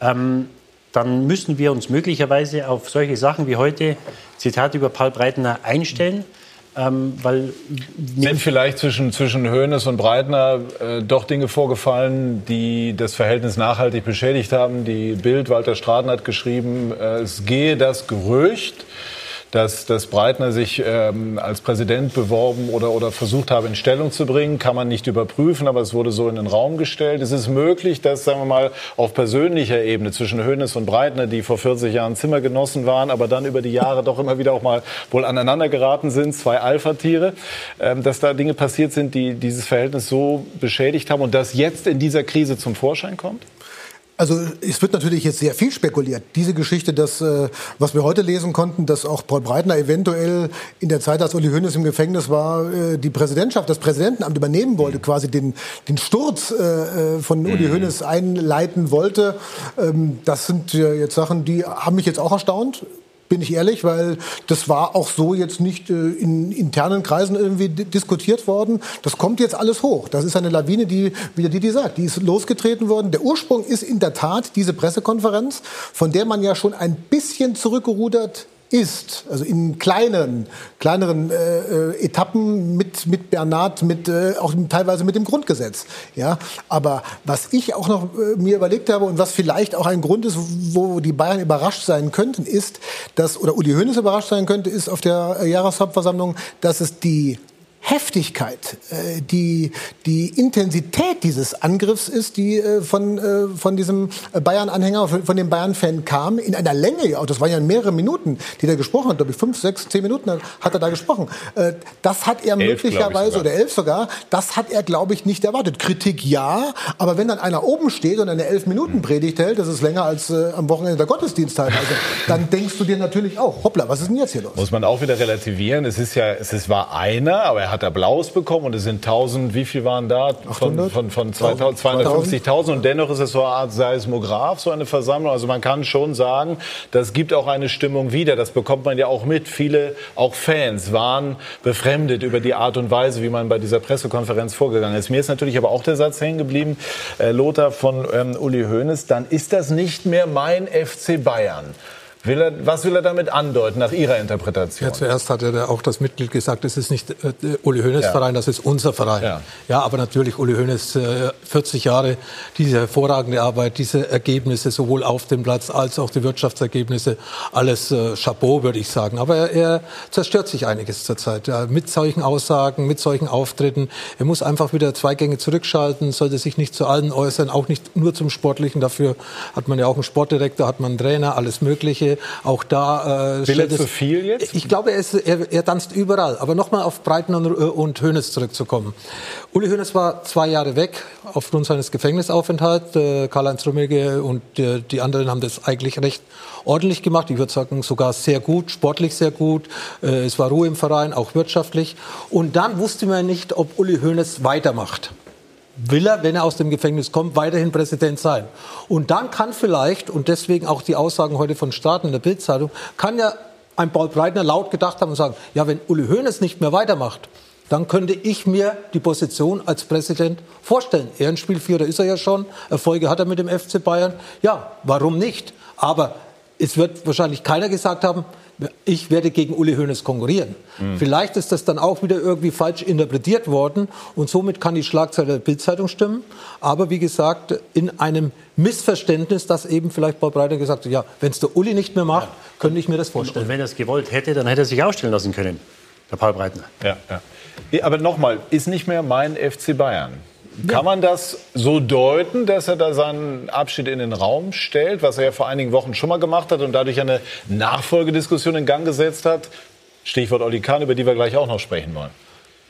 [SPEAKER 6] ähm, dann müssen wir uns möglicherweise auf solche Sachen wie heute, Zitat über Paul Breitner, einstellen. Ähm, weil
[SPEAKER 1] Sind vielleicht zwischen, zwischen Hoeneß und Breitner äh, doch Dinge vorgefallen, die das Verhältnis nachhaltig beschädigt haben? Die Bild, Walter Straten hat geschrieben, äh, es gehe das Gerücht, dass, dass Breitner sich ähm, als Präsident beworben oder, oder versucht habe, in Stellung zu bringen. Kann man nicht überprüfen, aber es wurde so in den Raum gestellt. Es ist möglich, dass, sagen wir mal, auf persönlicher Ebene zwischen Hoeneß und Breitner, die vor 40 Jahren Zimmergenossen waren, aber dann über die Jahre doch immer wieder auch mal wohl aneinander geraten sind, zwei Alpha-Tiere, ähm, dass da Dinge passiert sind, die dieses Verhältnis so beschädigt haben und das jetzt in dieser Krise zum Vorschein kommt?
[SPEAKER 7] Also es wird natürlich jetzt sehr viel spekuliert. Diese Geschichte, dass, äh, was wir heute lesen konnten, dass auch Paul Breitner eventuell in der Zeit, als Uli Hoeneß im Gefängnis war, äh, die Präsidentschaft, das Präsidentenamt übernehmen wollte, quasi den, den Sturz äh, von Uli mhm. Hoeneß einleiten wollte. Ähm, das sind jetzt Sachen, die haben mich jetzt auch erstaunt bin ich ehrlich, weil das war auch so jetzt nicht äh, in internen Kreisen irgendwie diskutiert worden. Das kommt jetzt alles hoch. Das ist eine Lawine, die, wie die, die sagt, die ist losgetreten worden. Der Ursprung ist in der Tat diese Pressekonferenz, von der man ja schon ein bisschen zurückgerudert ist, also in kleinen, kleineren äh, äh, Etappen mit, mit Bernhard, mit, äh, auch teilweise mit dem Grundgesetz. Ja? Aber was ich auch noch äh, mir überlegt habe und was vielleicht auch ein Grund ist, wo die Bayern überrascht sein könnten, ist, dass, oder Uli Hoeneß überrascht sein könnte, ist auf der äh, Jahreshauptversammlung, dass es die Heftigkeit, äh, die, die Intensität dieses Angriffs ist, die äh, von, äh, von diesem Bayern-Anhänger, von dem Bayern-Fan kam, in einer Länge, ja, das waren ja mehrere Minuten, die der gesprochen hat, glaube ich, fünf, sechs, zehn Minuten hat er da gesprochen. Das hat er elf, möglicherweise, oder elf sogar, das hat er, glaube ich, nicht erwartet. Kritik ja, aber wenn dann einer oben steht und eine elf Minuten Predigt hält, das ist länger als äh, am Wochenende der Gottesdienst teilweise, dann denkst du dir natürlich auch, hoppla, was ist denn jetzt hier los?
[SPEAKER 1] Muss man auch wieder relativieren. Es ist ja, es ist, war einer, aber er hat Applaus bekommen und es sind 1000, wie viel waren da? Von, von, von 250.000 und dennoch ist es so eine Art Seismograph, so eine Versammlung. Also man kann schon sagen, das gibt auch eine Stimmung wieder. Das bekommt man ja auch mit. Viele, auch Fans, waren befremdet über die Art und Weise, wie man bei dieser Pressekonferenz vorgegangen ist. Mir ist natürlich aber auch der Satz hängen geblieben, äh, Lothar von ähm, Uli Hoeneß, dann ist das nicht mehr mein FC Bayern. Will er, was will er damit andeuten, nach Ihrer Interpretation?
[SPEAKER 5] Ja, zuerst hat er auch das Mitglied gesagt, es ist nicht äh, Uli Hoeneß ja. Verein, das ist unser Verein. Ja, ja aber natürlich, Uli Hoeneß, äh, 40 Jahre, diese hervorragende Arbeit, diese Ergebnisse, sowohl auf dem Platz als auch die Wirtschaftsergebnisse, alles äh, Chapeau, würde ich sagen. Aber er, er zerstört sich einiges zurzeit. Ja, mit solchen Aussagen, mit solchen Auftritten. Er muss einfach wieder zwei Gänge zurückschalten, sollte sich nicht zu allen äußern, auch nicht nur zum Sportlichen. Dafür hat man ja auch einen Sportdirektor, hat man einen Trainer, alles Mögliche. Auch da
[SPEAKER 1] äh, Will er zu viel jetzt?
[SPEAKER 5] Ich glaube, er, ist, er, er tanzt überall. Aber nochmal auf Breiten und, und Hoeneß zurückzukommen. Uli Hoeneß war zwei Jahre weg aufgrund seines Gefängnisaufenthalts. Äh, Karl-Heinz Rummenigge und äh, die anderen haben das eigentlich recht ordentlich gemacht. Ich würde sagen, sogar sehr gut, sportlich sehr gut. Äh, es war Ruhe im Verein, auch wirtschaftlich. Und dann wusste man nicht, ob Uli Hoeneß weitermacht will er, wenn er aus dem Gefängnis kommt, weiterhin Präsident sein. Und dann kann vielleicht, und deswegen auch die Aussagen heute von Staaten in der Bildzeitung, kann ja ein Paul Breitner laut gedacht haben und sagen, ja, wenn Uli Hoeneß nicht mehr weitermacht, dann könnte ich mir die Position als Präsident vorstellen. Ehrenspielführer ist er ja schon, Erfolge hat er mit dem FC Bayern. Ja, warum nicht? Aber es wird wahrscheinlich keiner gesagt haben, ich werde gegen Uli Hoeneß konkurrieren. Mhm. Vielleicht ist das dann auch wieder irgendwie falsch interpretiert worden und somit kann die Schlagzeile der Bildzeitung stimmen. Aber wie gesagt, in einem Missverständnis, dass eben vielleicht Paul Breiter gesagt hat, ja, wenn es der Uli nicht mehr macht, könnte ich mir das vorstellen.
[SPEAKER 6] Und wenn er es gewollt hätte, dann hätte er sich ausstellen lassen können. der Paul Breitner.
[SPEAKER 1] Ja, ja. Aber nochmal, ist nicht mehr mein FC Bayern. Kann man das so deuten, dass er da seinen Abschied in den Raum stellt, was er ja vor einigen Wochen schon mal gemacht hat und dadurch eine Nachfolgediskussion in Gang gesetzt hat? Stichwort Oli Kahn, über die wir gleich auch noch sprechen wollen.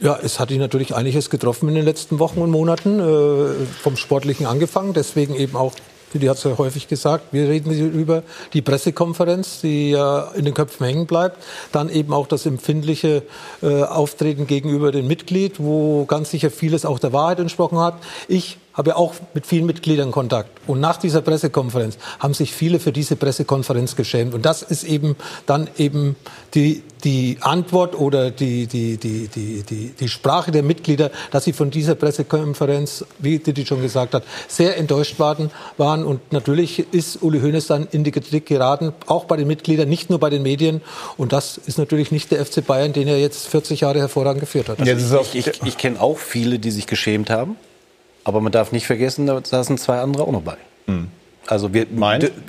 [SPEAKER 5] Ja, es hat ihn natürlich einiges getroffen in den letzten Wochen und Monaten, äh, vom Sportlichen angefangen. Deswegen eben auch die hat es ja häufig gesagt, wir reden über die Pressekonferenz, die ja in den Köpfen hängen bleibt. Dann eben auch das empfindliche äh, Auftreten gegenüber dem Mitglied, wo ganz sicher vieles auch der Wahrheit entsprochen hat. Ich habe ja auch mit vielen Mitgliedern Kontakt. Und nach dieser Pressekonferenz haben sich viele für diese Pressekonferenz geschämt. Und das ist eben dann eben die, die Antwort oder die, die, die, die, die, die Sprache der Mitglieder, dass sie von dieser Pressekonferenz, wie Didi schon gesagt hat, sehr enttäuscht waren. waren. Und natürlich ist Uli Hoeneß dann in die Kritik geraten, auch bei den Mitgliedern, nicht nur bei den Medien. Und das ist natürlich nicht der FC Bayern, den er jetzt 40 Jahre hervorragend geführt hat.
[SPEAKER 4] Also ich ich, ich kenne auch viele, die sich geschämt haben. Aber man darf nicht vergessen, da saßen zwei andere auch noch bei. Mhm. Also wir,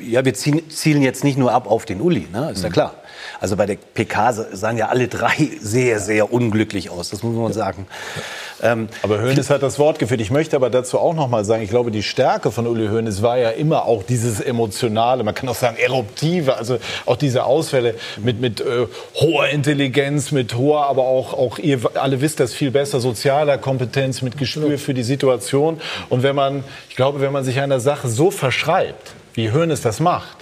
[SPEAKER 4] ja, wir zielen jetzt nicht nur ab auf den Uli, ne? ist mhm. ja klar. Also bei der PK sahen ja alle drei sehr, sehr unglücklich aus, das muss man sagen.
[SPEAKER 1] Ähm, aber Hoeneß hat das Wort geführt. Ich möchte aber dazu auch noch mal sagen, ich glaube, die Stärke von Uli Hoeneß war ja immer auch dieses Emotionale, man kann auch sagen Eruptive, also auch diese Ausfälle mit, mit äh, hoher Intelligenz, mit hoher, aber auch, auch, ihr alle wisst das viel besser, sozialer Kompetenz, mit Gespür für die Situation. Und wenn man, ich glaube, wenn man sich einer Sache so verschreibt, wie Hoeneß das macht,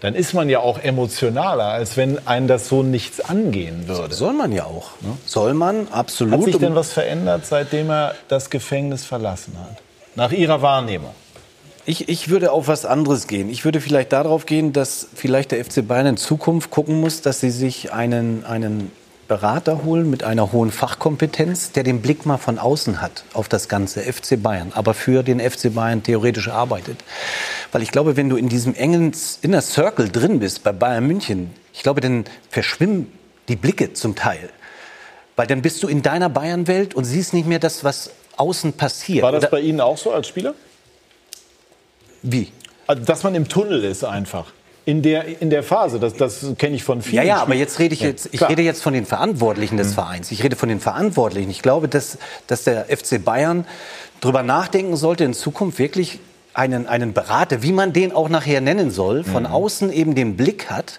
[SPEAKER 1] dann ist man ja auch emotionaler, als wenn einen das so nichts angehen würde.
[SPEAKER 4] Soll man ja auch. Ne? Soll man, absolut.
[SPEAKER 1] Hat sich denn was verändert, seitdem er das Gefängnis verlassen hat? Nach Ihrer Wahrnehmung?
[SPEAKER 4] Ich, ich würde auf was anderes gehen. Ich würde vielleicht darauf gehen, dass vielleicht der FC Bayern in Zukunft gucken muss, dass sie sich einen, einen Berater holen mit einer hohen Fachkompetenz, der den Blick mal von außen hat auf das ganze FC Bayern, aber für den FC Bayern theoretisch arbeitet. Weil ich glaube, wenn du in diesem engen Inner Circle drin bist bei Bayern München, ich glaube, dann verschwimmen die Blicke zum Teil. Weil dann bist du in deiner Bayern-Welt und siehst nicht mehr das, was außen passiert.
[SPEAKER 1] War das Oder bei Ihnen auch so als Spieler?
[SPEAKER 4] Wie?
[SPEAKER 1] Also, dass man im Tunnel ist einfach in der, in der Phase. Das, das kenne ich von vielen.
[SPEAKER 4] Ja, ja, aber jetzt rede ich jetzt, ich rede jetzt von den Verantwortlichen des mhm. Vereins. Ich rede von den Verantwortlichen. Ich glaube, dass, dass der FC Bayern darüber nachdenken sollte, in Zukunft wirklich einen, einen Berater, wie man den auch nachher nennen soll, von mhm. außen eben den Blick hat,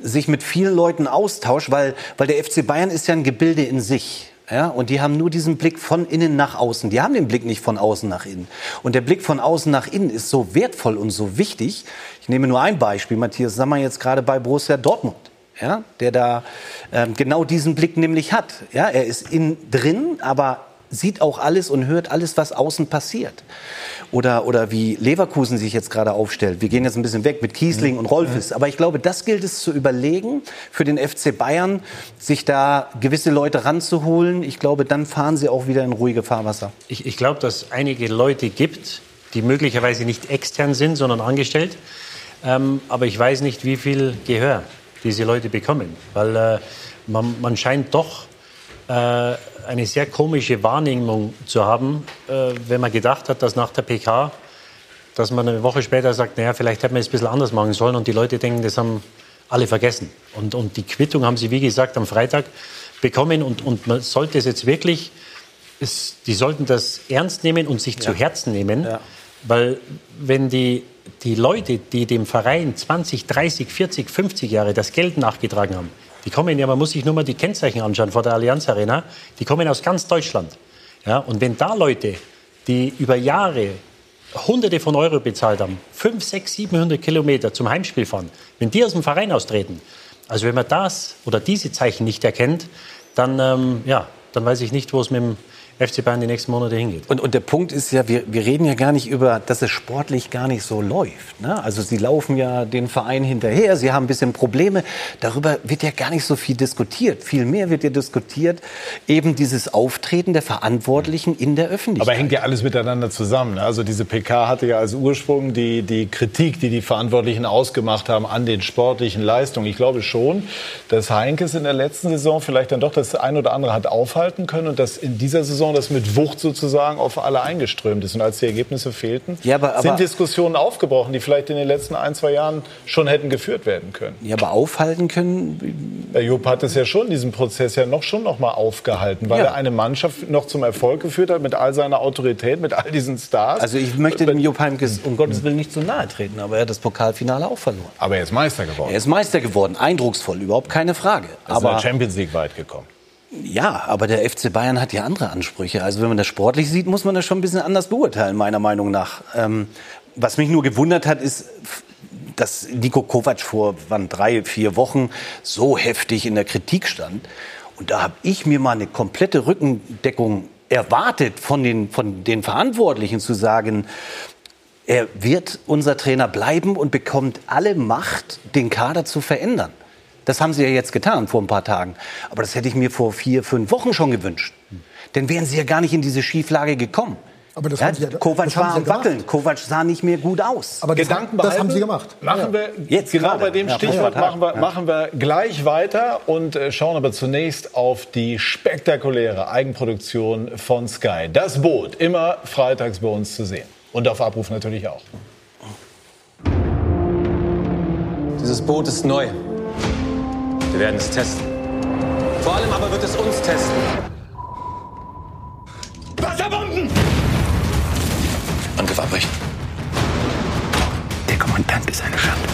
[SPEAKER 4] sich mit vielen Leuten austauscht, weil, weil der FC Bayern ist ja ein Gebilde in sich. Ja, und die haben nur diesen Blick von innen nach außen. Die haben den Blick nicht von außen nach innen. Und der Blick von außen nach innen ist so wertvoll und so wichtig. Ich nehme nur ein Beispiel, Matthias Sammer jetzt gerade bei Borussia Dortmund. Ja, der da ähm, genau diesen Blick nämlich hat. Ja, er ist innen drin, aber sieht auch alles und hört alles, was außen passiert oder, oder wie Leverkusen sich jetzt gerade aufstellt. Wir gehen jetzt ein bisschen weg mit Kiesling mhm. und Rolfes. Aber ich glaube, das gilt es zu überlegen für den FC Bayern, sich da gewisse Leute ranzuholen. Ich glaube, dann fahren sie auch wieder in ruhige Fahrwasser.
[SPEAKER 6] Ich, ich glaube, dass es einige Leute gibt, die möglicherweise nicht extern sind, sondern angestellt. Ähm, aber ich weiß nicht, wie viel Gehör diese Leute bekommen. Weil äh, man, man scheint doch eine sehr komische Wahrnehmung zu haben, äh, wenn man gedacht hat, dass nach der PK, dass man eine Woche später sagt, naja, vielleicht hätte man es ein bisschen anders machen sollen und die Leute denken, das haben alle vergessen. Und, und die Quittung haben sie, wie gesagt, am Freitag bekommen und, und man sollte es jetzt wirklich, es, die sollten das ernst nehmen und sich ja. zu Herzen nehmen, ja. weil wenn die, die Leute, die dem Verein 20, 30, 40, 50 Jahre das Geld nachgetragen haben, die kommen ja, man muss sich nur mal die Kennzeichen anschauen vor der Allianz Arena. Die kommen aus ganz Deutschland. Ja, und wenn da Leute, die über Jahre Hunderte von Euro bezahlt haben, 5, 6, 700 Kilometer zum Heimspiel fahren, wenn die aus dem Verein austreten, also wenn man das oder diese Zeichen nicht erkennt, dann, ähm, ja, dann weiß ich nicht, wo es mit dem FC Bayern die nächsten Monate hingeht.
[SPEAKER 4] Und, und der Punkt ist ja, wir, wir reden ja gar nicht über, dass es sportlich gar nicht so läuft. Ne? Also sie laufen ja den Verein hinterher, sie haben ein bisschen Probleme. Darüber wird ja gar nicht so viel diskutiert. Viel mehr wird ja diskutiert, eben dieses Auftreten der Verantwortlichen in der Öffentlichkeit.
[SPEAKER 1] Aber hängt ja alles miteinander zusammen. Ne? Also diese PK hatte ja als Ursprung die, die Kritik, die die Verantwortlichen ausgemacht haben an den sportlichen Leistungen. Ich glaube schon, dass Heinkes in der letzten Saison vielleicht dann doch das ein oder andere hat aufhalten können und dass in dieser Saison Saison, das mit Wucht sozusagen auf alle eingeströmt ist. Und als die Ergebnisse fehlten,
[SPEAKER 4] Ja, aber- aber-
[SPEAKER 1] sind Diskussionen aufgebrochen, die vielleicht in den letzten ein, zwei Jahren schon hätten geführt werden können.
[SPEAKER 4] Ja, aber aufhalten können.
[SPEAKER 1] Der Jupp hat es ja schon, diesen Prozess ja noch schon noch mal aufgehalten, weil
[SPEAKER 4] Ja.
[SPEAKER 1] er eine Mannschaft noch zum Erfolg geführt hat mit all seiner Autorität, mit all diesen Stars.
[SPEAKER 4] Also ich möchte dem Jupp Heynckes um Gottes Willen nicht zu nahe treten, aber er hat das Pokalfinale auch verloren.
[SPEAKER 1] aber er ist Meister geworden.
[SPEAKER 4] Er ist Meister geworden, eindrucksvoll, überhaupt keine Frage.
[SPEAKER 1] Er ist in
[SPEAKER 4] Aber
[SPEAKER 1] der Champions League weit gekommen.
[SPEAKER 4] Ja, aber der FC Bayern hat ja andere Ansprüche. Also wenn man das sportlich sieht, muss man das schon ein bisschen anders beurteilen, meiner Meinung nach. Ähm, was mich nur gewundert hat, ist, dass Niko Kovac vor wann, drei, vier Wochen so heftig in der Kritik stand. Und da habe ich mir mal eine komplette Rückendeckung erwartet von den, von den Verantwortlichen zu sagen, er wird unser Trainer bleiben und bekommt alle Macht, den Kader zu verändern. Das haben sie ja jetzt getan vor ein paar Tagen. Aber das hätte ich mir vor vier, fünf Wochen schon gewünscht. Dann wären sie ja gar nicht in diese Schieflage gekommen.
[SPEAKER 7] Aber das
[SPEAKER 4] ja,
[SPEAKER 7] haben sie ja-
[SPEAKER 4] Kovac
[SPEAKER 7] das haben
[SPEAKER 4] war
[SPEAKER 7] sie
[SPEAKER 4] am. Wackeln. Kovac sah nicht mehr gut aus.
[SPEAKER 7] Aber das,
[SPEAKER 1] Gedanken
[SPEAKER 7] das haben sie gemacht.
[SPEAKER 1] Machen wir
[SPEAKER 4] Jetzt
[SPEAKER 1] genau
[SPEAKER 4] gerade.
[SPEAKER 1] bei dem
[SPEAKER 4] Ja,
[SPEAKER 1] Stichwort
[SPEAKER 4] ja,
[SPEAKER 1] machen wir,
[SPEAKER 4] ja.
[SPEAKER 1] machen wir gleich weiter und äh, schauen aber zunächst auf die spektakuläre Eigenproduktion von Sky. Das Boot, immer freitags bei uns zu sehen. Und auf Abruf natürlich auch.
[SPEAKER 12] Dieses Boot ist neu. Wir werden es testen. Vor allem aber wird es uns testen. Wasserbomben!
[SPEAKER 11] Angriff abbrechen. Der Kommandant ist eine Schande.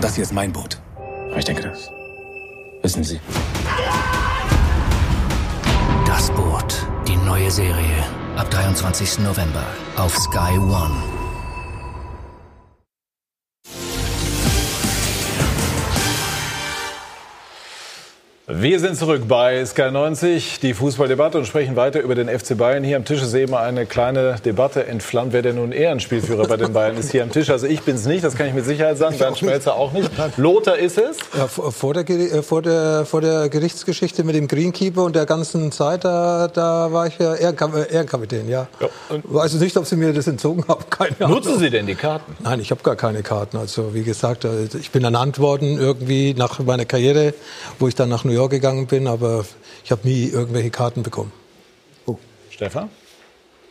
[SPEAKER 11] Das hier ist mein Boot.
[SPEAKER 12] Aber ich denke, das wissen Sie.
[SPEAKER 11] Das Boot. Die neue Serie. Ab 23. November auf Sky One.
[SPEAKER 1] Wir sind zurück bei Sky 90, die Fußballdebatte und sprechen weiter über den FC Bayern. Hier am Tisch ist eben eine kleine Debatte entflammt, wer denn nun Ehrenspielführer bei den Bayern ist hier am Tisch. Also ich bin es nicht, das kann ich mit Sicherheit sagen. Bernd Schmelzer auch nicht. Lothar ist es.
[SPEAKER 5] Ja, vor, der, äh, vor, der, vor der Gerichtsgeschichte mit dem Greenkeeper und der ganzen Zeit, da, da war ich ja Ehrenkap äh, Ehrenkapitän, ja. Weiß nicht, ob Sie mir das entzogen haben, keine Ahnung.
[SPEAKER 1] Nutzen Sie denn die Karten?
[SPEAKER 5] Nein, ich habe gar keine Karten. Also wie gesagt, äh, ich bin ernannt worden irgendwie nach meiner Karriere, wo ich dann nach New York gegangen bin, aber ich habe nie irgendwelche Karten bekommen.
[SPEAKER 1] Stefan?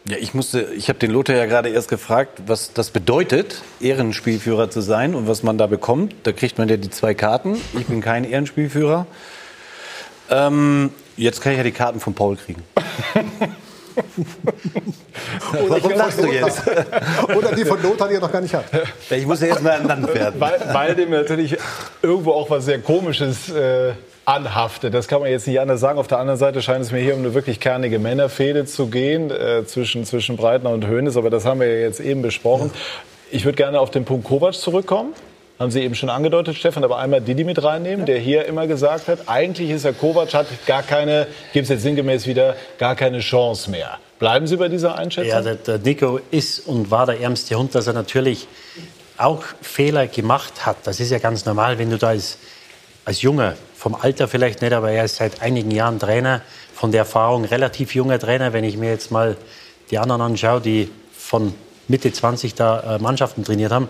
[SPEAKER 4] Ja, ich musste, ich habe den Lothar ja gerade erst gefragt, was das bedeutet, Ehrenspielführer zu sein und was man da bekommt. Da kriegt man ja die zwei Karten. Ich bin kein Ehrenspielführer. Ähm, jetzt kann ich ja die Karten von Paul kriegen. Warum lachst du jetzt?
[SPEAKER 7] Oder die von Lothar, die er noch gar nicht hat.
[SPEAKER 4] Ich muss ja jetzt mal ernannt werden.
[SPEAKER 1] Weil, weil dem natürlich irgendwo auch was sehr Komisches äh, anhaftet. Das kann man jetzt nicht anders sagen. Auf der anderen Seite scheint es mir hier um eine wirklich kernige Männerfehde zu gehen äh, zwischen, zwischen Breitner und Hoeneß. Aber das haben wir ja jetzt eben besprochen. Ich würde gerne auf den Punkt Kovac zurückkommen. Haben Sie eben schon angedeutet, Stefan, aber einmal Didi mit reinnehmen, der hier immer gesagt hat, eigentlich ist der Kovac, hat gar keine, gibt es jetzt sinngemäß wieder, gar keine Chance mehr. Bleiben Sie bei dieser Einschätzung?
[SPEAKER 6] Ja, der, der Nico ist und war der ärmste Hund, dass er natürlich auch Fehler gemacht hat. Das ist ja ganz normal, wenn du da als, als Junger, vom Alter vielleicht nicht, aber er ist seit einigen Jahren Trainer, von der Erfahrung relativ junger Trainer. Wenn ich mir jetzt mal die anderen anschaue, die von Mitte 20 da äh, Mannschaften trainiert haben.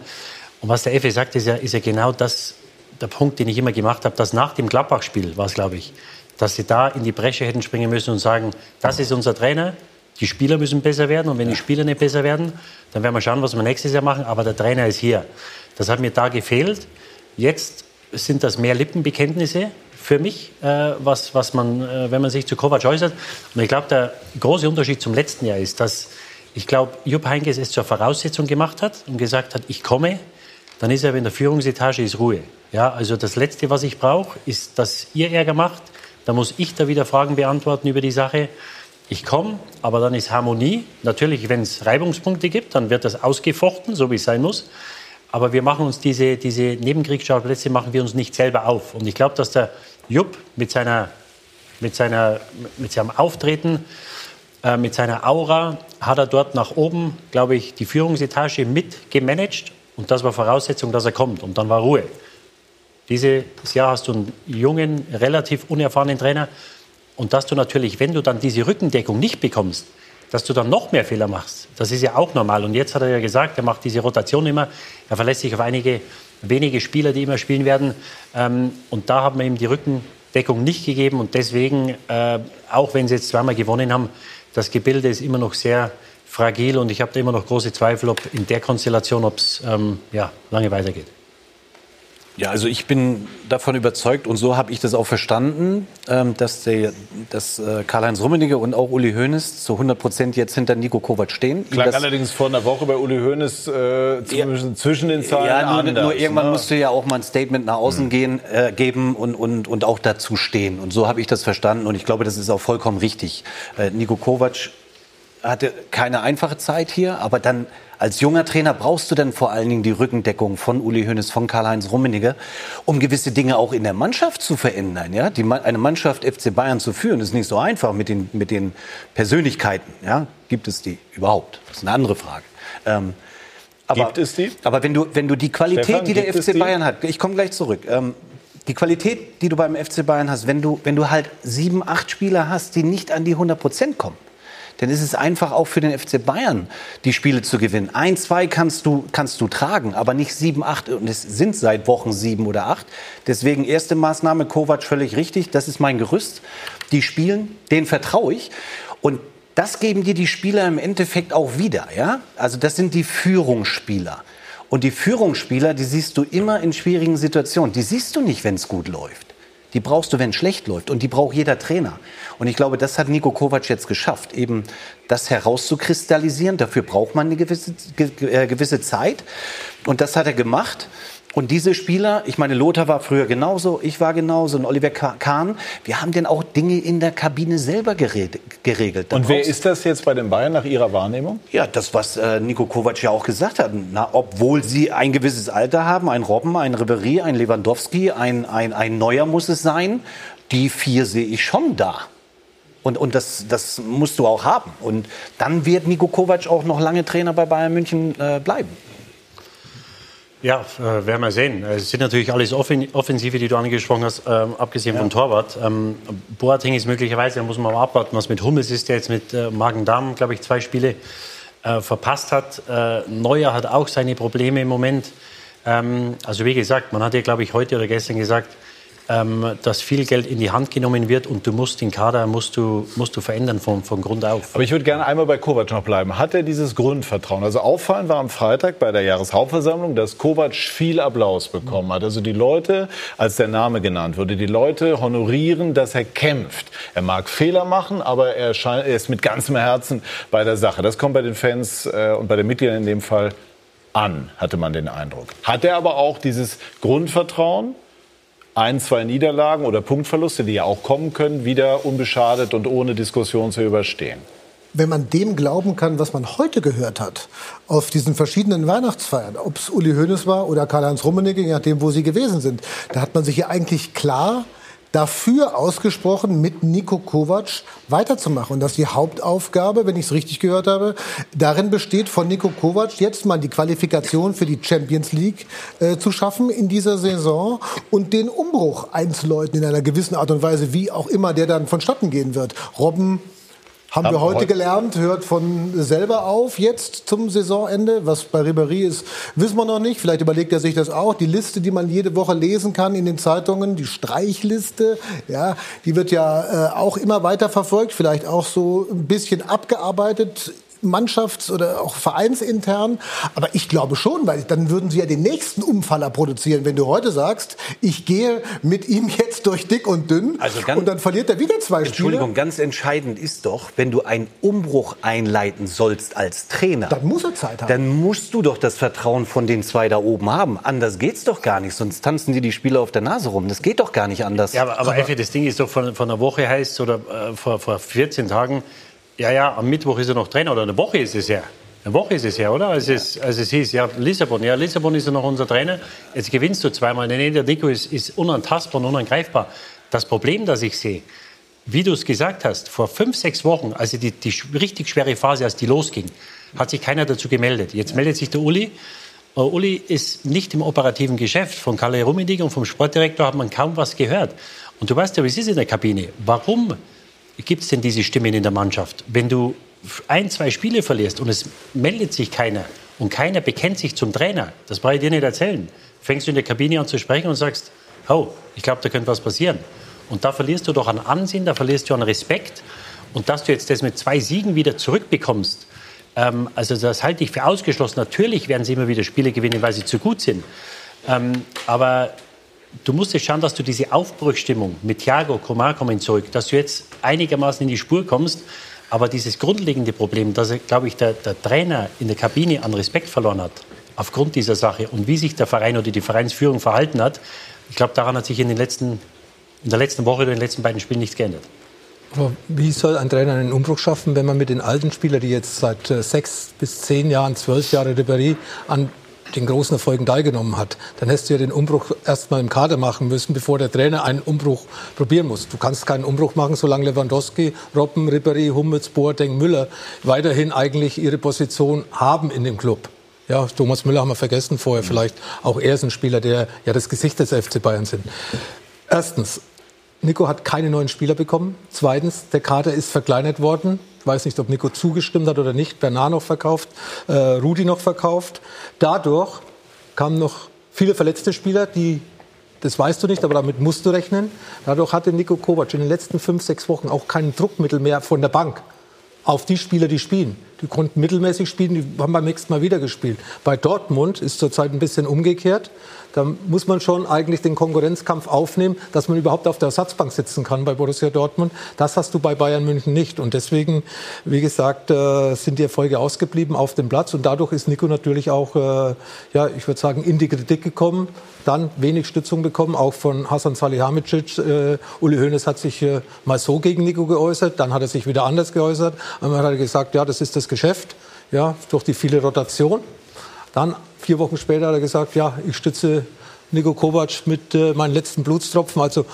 [SPEAKER 6] Und was der Effe sagt, ist ja, ist ja genau das, der Punkt, den ich immer gemacht habe, dass nach dem Gladbach-Spiel war es, glaube ich, dass sie da in die Bresche hätten springen müssen und sagen, das ist unser Trainer, die Spieler müssen besser werden und wenn die Spieler nicht besser werden, dann werden wir schauen, was wir nächstes Jahr machen, aber der Trainer ist hier. Das hat mir da gefehlt. Jetzt sind das mehr Lippenbekenntnisse für mich, äh, was, was man, äh, wenn man sich zu Kovac äußert. Und ich glaube, der große Unterschied zum letzten Jahr ist, dass ich glaube, Jupp Heynckes es zur Voraussetzung gemacht hat und gesagt hat, ich komme, dann ist er in der Führungsetage ist Ruhe. Ja, also das Letzte, was ich brauche, ist, dass ihr Ärger macht. Da muss ich da wieder Fragen beantworten über die Sache. Ich komme, aber dann ist Harmonie. Natürlich, wenn es Reibungspunkte gibt, dann wird das ausgefochten, so wie es sein muss. Aber wir machen uns diese, diese Nebenkriegsschauplätze machen wir uns nicht selber auf. Und ich glaube, dass der Jupp mit, seiner, mit, seiner, mit seinem Auftreten, äh, mit seiner Aura, hat er dort nach oben, glaube ich, die Führungsetage mit gemanagt. Und das war Voraussetzung, dass er kommt. Und dann war Ruhe. Dieses Jahr hast du einen jungen, relativ unerfahrenen Trainer. Und dass du natürlich, wenn du dann diese Rückendeckung nicht bekommst, dass du dann noch mehr Fehler machst. Das ist ja auch normal. Und jetzt hat er ja gesagt, er macht diese Rotation immer. Er verlässt sich auf einige wenige Spieler, die immer spielen werden. Ähm, und da haben wir ihm die Rücken, Deckung nicht gegeben. Und deswegen, äh, auch wenn sie jetzt zweimal gewonnen haben, das Gebilde ist immer noch sehr fragil. Und ich habe da immer noch große Zweifel, ob in der Konstellation, ob es ähm, ja, lange weitergeht.
[SPEAKER 4] Ja, also ich bin davon überzeugt und so habe ich das auch verstanden, ähm, dass, der, dass äh, Karl-Heinz Rummenigge und auch Uli Hoeneß zu 100 Prozent jetzt hinter Nico Kovac stehen.
[SPEAKER 1] Klang allerdings vor einer Woche bei Uli Hoeneß äh, zwischen, zwischen, den Zeilen
[SPEAKER 4] Ja, nur,
[SPEAKER 1] anders,
[SPEAKER 4] nur irgendwann
[SPEAKER 1] ne?
[SPEAKER 4] musst du ja auch mal ein Statement nach außen
[SPEAKER 1] Hm.
[SPEAKER 4] gehen, äh, geben und, und, und auch dazu stehen. Und so habe ich das verstanden und ich glaube, das ist auch vollkommen richtig. Äh, Nico Kovac hatte keine einfache Zeit hier, aber dann als junger Trainer brauchst du dann vor allen Dingen die Rückendeckung von Uli Hoeneß, von Karl-Heinz Rummenigge, um gewisse Dinge auch in der Mannschaft zu verändern. Ja? Die, eine Mannschaft FC Bayern zu führen, ist nicht so einfach mit den, mit den Persönlichkeiten. Ja? Gibt es die überhaupt? Das ist eine andere Frage. Ähm, aber,
[SPEAKER 1] Gibt es die?
[SPEAKER 4] Aber wenn du, wenn du die Qualität,
[SPEAKER 1] Stefan,
[SPEAKER 4] die der FC
[SPEAKER 1] die?
[SPEAKER 4] Bayern hat, ich komme gleich zurück. Ähm, die Qualität, die du beim FC Bayern hast, wenn du, wenn du halt sieben, acht Spieler hast, die nicht an die 100 Prozent kommen, dann ist es einfach auch für den FC Bayern, die Spiele zu gewinnen. Ein, zwei kannst du, kannst du tragen, aber nicht sieben, acht. Und es sind seit Wochen sieben oder acht. Deswegen erste Maßnahme, Kovac völlig richtig. Das ist mein Gerüst. Die spielen, denen vertraue ich. Und das geben dir die Spieler im Endeffekt auch wieder. Ja? Also das sind die Führungsspieler. Und die Führungsspieler, die siehst du immer in schwierigen Situationen. Die siehst du nicht, wenn es gut läuft. Die brauchst du, wenn es schlecht läuft. Und die braucht jeder Trainer. Und ich glaube, das hat Nico Kovac jetzt geschafft, eben das herauszukristallisieren. Dafür braucht man eine gewisse, ge, äh, gewisse Zeit. Und das hat er gemacht. Und diese Spieler, ich meine, Lothar war früher genauso, ich war genauso und Oliver Ka- Kahn, wir haben denn auch Dinge in der Kabine selber geregelt. Da
[SPEAKER 1] Und wer ist das jetzt bei den Bayern nach Ihrer Wahrnehmung?
[SPEAKER 4] ja, das, was äh, Nico Kovac ja auch gesagt hat. Na, obwohl sie ein gewisses Alter haben, ein Robben, ein Ribéry, ein Lewandowski, ein, ein, ein Neuer muss es sein, die vier sehe ich schon da. Und, und das, das musst du auch haben. Und dann wird Nico Kovac auch noch lange Trainer bei Bayern München äh, bleiben.
[SPEAKER 6] Ja, äh, werden wir sehen. Es sind natürlich alles Offen Offensive, die du angesprochen hast, ähm, abgesehen vom Torwart. Ähm, Boateng ist möglicherweise, da muss man mal abwarten, was mit Hummels ist, der jetzt mit äh, Magen-Darm, glaube ich, zwei Spiele äh, verpasst hat. Äh, Neuer hat auch seine Probleme im Moment. Ähm, also wie gesagt, man hat ja, glaube ich, heute oder gestern gesagt, ähm, dass viel Geld in die Hand genommen wird und du musst den Kader musst du, musst du verändern von, von Grund auf.
[SPEAKER 1] Aber ich würde gerne einmal bei Kovac noch bleiben. Hat er dieses Grundvertrauen? Also auffallend war am Freitag bei der Jahreshauptversammlung, dass Kovac viel Applaus bekommen hat. Also die Leute, als der Name genannt wurde, die Leute honorieren, dass er kämpft. Er mag Fehler machen, aber er, scheint, er ist mit ganzem Herzen bei der Sache. Das kommt bei den Fans äh, und bei den Mitgliedern in dem Fall an, hatte man den Eindruck. Hat er aber auch dieses Grundvertrauen? Ein, zwei Niederlagen oder Punktverluste, die ja auch kommen können, wieder unbeschadet und ohne Diskussion zu überstehen.
[SPEAKER 7] wenn man dem glauben kann, was man heute gehört hat, auf diesen verschiedenen Weihnachtsfeiern, ob es Uli Hoeneß war oder Karl-Heinz Rummenigge, je nachdem, wo sie gewesen sind, da hat man sich ja eigentlich klar dafür ausgesprochen, mit Nico Kovac weiterzumachen. Und dass die Hauptaufgabe, wenn ich es richtig gehört habe, darin besteht, von Nico Kovac jetzt mal die Qualifikation für die Champions League äh, zu schaffen in dieser Saison und den Umbruch einzuläuten in einer gewissen Art und Weise, wie auch immer der dann vonstatten gehen wird. Robben haben
[SPEAKER 1] Haben
[SPEAKER 7] wir heute
[SPEAKER 1] heute-
[SPEAKER 7] gelernt, hört von selber auf jetzt zum Saisonende. Was bei Ribéry ist, wissen wir noch nicht. Vielleicht überlegt er sich das auch. Die Liste, die man jede Woche lesen kann in den Zeitungen, die Streichliste, ja, die wird ja äh, auch immer weiter verfolgt. Vielleicht auch so ein bisschen abgearbeitet. Mannschafts- oder auch vereinsintern. Aber ich glaube schon, weil dann würden sie ja den nächsten Umfaller produzieren. Wenn du heute sagst, ich gehe mit ihm jetzt durch dick und dünn
[SPEAKER 4] Also ganz-
[SPEAKER 7] und dann verliert er wieder zwei Spiele.
[SPEAKER 4] Entschuldigung, ganz entscheidend ist doch, wenn du einen Umbruch einleiten sollst als Trainer,
[SPEAKER 7] Dann muss er Zeit haben.
[SPEAKER 4] dann musst du doch das Vertrauen von den zwei da oben haben. Anders geht's doch gar nicht, sonst tanzen die die Spieler auf der Nase rum. Das geht doch gar nicht anders.
[SPEAKER 6] Ja, aber, aber Effi, das Ding ist doch von, von einer Woche heißt oder äh, vor, vor 14 Tagen, ja, ja, am Mittwoch ist er noch Trainer oder eine Woche ist es her. Eine Woche ist es her, oder? Als, es, als es hieß, ja, Lissabon, ja, Lissabon ist ja noch unser Trainer. Jetzt gewinnst du zweimal. Nee, der Nico ist, ist unantastbar und unangreifbar. Das Problem, das ich sehe, wie du es gesagt hast, vor fünf, sechs Wochen, also die, die richtig schwere Phase, als die losging, hat sich keiner dazu gemeldet. Jetzt meldet sich der Uli. Äh, Uli ist nicht im operativen Geschäft. Von Kalle Rummenigge und vom Sportdirektor hat man kaum was gehört. Und du weißt ja, wie es ist in der Kabine. Warum gibt es denn diese Stimmen in der Mannschaft? Wenn du ein, zwei Spiele verlierst und es meldet sich keiner und keiner bekennt sich zum Trainer, das brauche ich dir nicht erzählen. Fängst du in der Kabine an zu sprechen und sagst, oh, ich glaube, da könnte was passieren. Und da verlierst du doch an Ansehen, da verlierst du an Respekt. Und dass du jetzt das mit zwei Siegen wieder zurückbekommst, ähm, also das halte ich für ausgeschlossen. Natürlich werden sie immer wieder Spiele gewinnen, weil sie zu gut sind. Ähm, aber du musst jetzt schauen, dass du diese Aufbruchstimmung mit Thiago, Komar kommen zurück, dass du jetzt einigermaßen in die Spur kommst. Aber dieses grundlegende Problem, dass, glaube ich, der, der Trainer in der Kabine an Respekt verloren hat, aufgrund dieser Sache und wie sich der Verein oder die Vereinsführung verhalten hat, ich glaube, daran hat sich in, den letzten, in der letzten Woche oder in den letzten beiden Spielen nichts geändert.
[SPEAKER 5] Aber wie soll ein Trainer einen Umbruch schaffen, wenn man mit den alten Spielern, die jetzt seit äh, sechs bis zehn Jahren, zwölf Jahre Ribéry an den großen Erfolgen teilgenommen hat, dann hättest du ja den Umbruch erst mal im Kader machen müssen, bevor der Trainer einen Umbruch probieren muss. Du kannst keinen Umbruch machen, solange Lewandowski, Robben, Ribéry, Hummels, Boateng, Müller weiterhin eigentlich ihre Position haben in dem Club. Ja, Thomas Müller haben wir vergessen vorher. Vielleicht auch er ist ein Spieler, der ja das Gesicht des FC Bayern sind. Erstens, Nico hat keine neuen Spieler bekommen. Zweitens, der Kader ist verkleinert worden. Weiß nicht, ob Nico zugestimmt hat oder nicht. Bernard noch verkauft, äh, Rudi noch verkauft. Dadurch kamen noch viele verletzte Spieler, die das weißt du nicht, aber damit musst du rechnen. Dadurch hatte Nico Kovac in den letzten fünf, sechs Wochen auch kein Druckmittel mehr von der Bank auf die Spieler, die spielen. Die konnten mittelmäßig spielen, die haben beim nächsten Mal wieder gespielt. Bei Dortmund ist zurzeit ein bisschen umgekehrt. Da muss man schon eigentlich den Konkurrenzkampf aufnehmen, dass man überhaupt auf der Ersatzbank sitzen kann bei Borussia Dortmund. Das hast du bei Bayern München nicht. Und deswegen, wie gesagt, äh, sind die Erfolge ausgeblieben auf dem Platz. Und dadurch ist Nico natürlich auch, äh, ja, ich würde sagen, in die Kritik gekommen. Dann wenig Stützung bekommen, auch von Hasan Salihamidzic. Äh, Uli Hoeneß hat sich mal so gegen Nico geäußert, dann hat er sich wieder anders geäußert. Einmal hat er gesagt, ja, das ist das Geschäft, ja, durch die viele Rotation. Dann vier Wochen später hat er gesagt, ja, ich stütze Nico Kovac mit äh, meinen letzten Blutstropfen. Also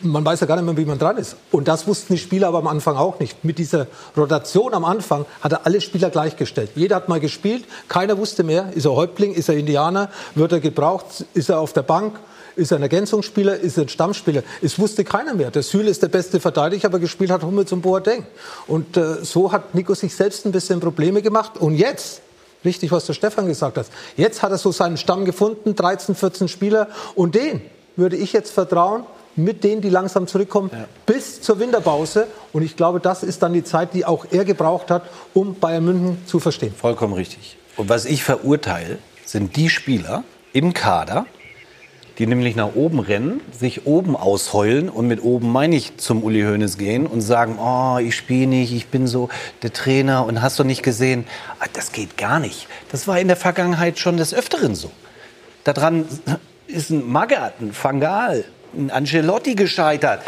[SPEAKER 5] man weiß ja gar nicht mehr, wie man dran ist. Und das wussten die Spieler aber am Anfang auch nicht. Mit dieser Rotation am Anfang hat er alle Spieler gleichgestellt. Jeder hat mal gespielt, keiner wusste mehr, ist er Häuptling, ist er Indianer, wird er gebraucht, ist er auf der Bank. Ist er ein Ergänzungsspieler? Ist er ein Stammspieler? Es wusste keiner mehr. Der Süle ist der beste Verteidiger, aber gespielt hat Hummels und Boateng. Und äh, so hat Nico sich selbst ein bisschen Probleme gemacht. Und jetzt Richtig, was der Stefan gesagt hat. Jetzt hat er so seinen Stamm gefunden, 13, 14 Spieler. Und den würde ich jetzt vertrauen, mit denen, die langsam zurückkommen, ja. bis zur Winterpause. Und ich glaube, das ist dann die Zeit, die auch er gebraucht hat, um Bayern München zu verstehen.
[SPEAKER 4] Vollkommen richtig. Und was ich verurteile, sind die Spieler im Kader, die nämlich nach oben rennen, sich oben ausheulen und mit oben meine ich zum Uli Hoeneß gehen und sagen, oh, ich spiele nicht, ich bin so der Trainer und hast du nicht gesehen, ah, das geht gar nicht. Das war in der Vergangenheit schon des Öfteren so. Daran ist ein Magath, ein Fangal, ein Angelotti gescheitert.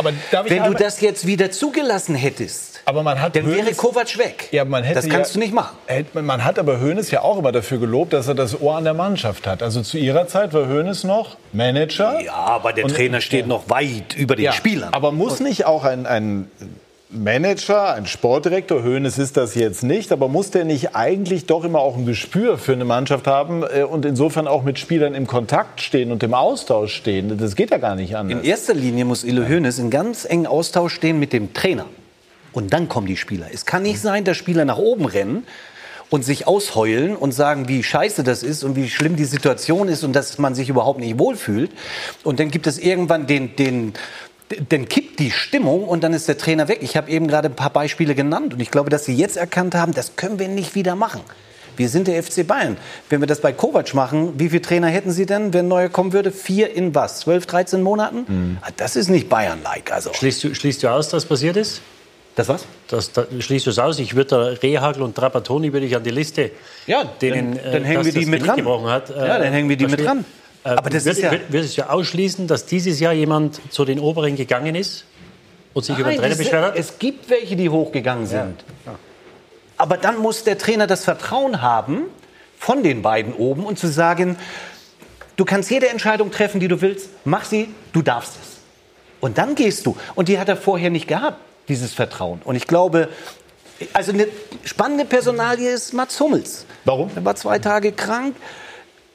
[SPEAKER 4] Wenn du das jetzt wieder zugelassen hättest,
[SPEAKER 1] aber man hat
[SPEAKER 4] Dann wäre Kovac weg.
[SPEAKER 1] Ja, man hätte
[SPEAKER 4] das kannst
[SPEAKER 1] ja,
[SPEAKER 4] du nicht machen.
[SPEAKER 1] Man hat aber Hoeneß ja auch immer dafür gelobt, dass er das Ohr an der Mannschaft hat. Also zu ihrer Zeit war Hoeneß noch Manager.
[SPEAKER 4] Ja, aber der Trainer steht noch weit über den
[SPEAKER 1] ja,
[SPEAKER 4] Spielern.
[SPEAKER 1] Aber muss nicht auch ein, ein Manager, ein Sportdirektor, Hoeneß ist das jetzt nicht, aber muss der nicht eigentlich doch immer auch ein Gespür für eine Mannschaft haben äh, und insofern auch mit Spielern im Kontakt stehen und im Austausch stehen? Das geht ja gar nicht anders.
[SPEAKER 4] In erster Linie muss Ille Hoeneß in ganz engen Austausch stehen mit dem Trainer. Und dann kommen die Spieler. Es kann nicht sein, dass Spieler nach oben rennen und sich ausheulen und sagen, wie scheiße das ist und wie schlimm die Situation ist und dass man sich überhaupt nicht wohlfühlt. Und dann gibt es irgendwann den, den, dann kippt die Stimmung und dann ist der Trainer weg. Ich habe eben gerade ein paar Beispiele genannt und ich glaube, dass sie jetzt erkannt haben, das können wir nicht wieder machen. Wir sind der FC Bayern. Wenn wir das bei Kovac machen, wie viele Trainer hätten Sie denn, wenn ein neuer kommen würde? Vier in was? 12, 13 Monaten? Mhm. Das ist nicht Bayern-like. Also.
[SPEAKER 6] Schließt, du, schließt du aus, dass passiert ist?
[SPEAKER 4] Das was?
[SPEAKER 6] Das, das schließt es aus. Ich würde Rehagel und Trapattoni würde ich an die Liste.
[SPEAKER 4] Ja, denen, dann, dann hängen wir die mit dran.
[SPEAKER 6] Hat,
[SPEAKER 4] äh, ja, dann hängen wir die mit dran.
[SPEAKER 6] Äh, Aber das wird, ist ja wird es ja ausschließen, dass dieses Jahr jemand zu den Oberen gegangen ist und sich Nein, über den Trainer beschwert hat?
[SPEAKER 4] Es gibt welche, die hochgegangen sind. Ja. Ja. Aber dann muss der Trainer das Vertrauen haben von den beiden oben und zu sagen, du kannst jede Entscheidung treffen, die du willst, mach sie, du darfst es. Und dann gehst du. Und die hat er vorher nicht gehabt dieses Vertrauen. Und ich glaube, also eine spannende Personalie ist Mats Hummels.
[SPEAKER 1] Warum?
[SPEAKER 4] Er war zwei Tage krank,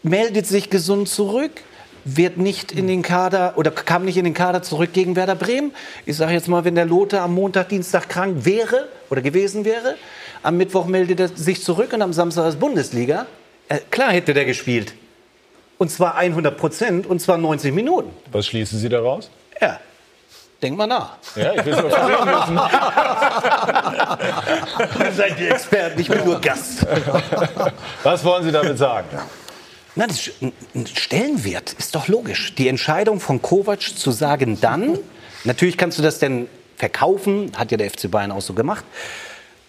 [SPEAKER 4] meldet sich gesund zurück, wird nicht in den Kader oder kam nicht in den Kader zurück gegen Werder Bremen. Ich sage jetzt mal, wenn der Lothar am Montag, Dienstag krank wäre oder gewesen wäre, am Mittwoch meldet er sich zurück und am Samstag ist Bundesliga. Äh, klar hätte der gespielt. Und zwar 100 Prozent und zwar 90 Minuten.
[SPEAKER 1] Was schließen Sie daraus?
[SPEAKER 4] Ja, Denk mal nach.
[SPEAKER 1] Ja, ich will es nur müssen.
[SPEAKER 4] Ihr seid die Experten, ich bin nur Gast.
[SPEAKER 1] Was wollen Sie damit sagen?
[SPEAKER 4] Na, das ist ein Stellenwert ist doch logisch. Die Entscheidung von Kovac zu sagen, dann, natürlich kannst du das denn verkaufen, hat ja der FC Bayern auch so gemacht.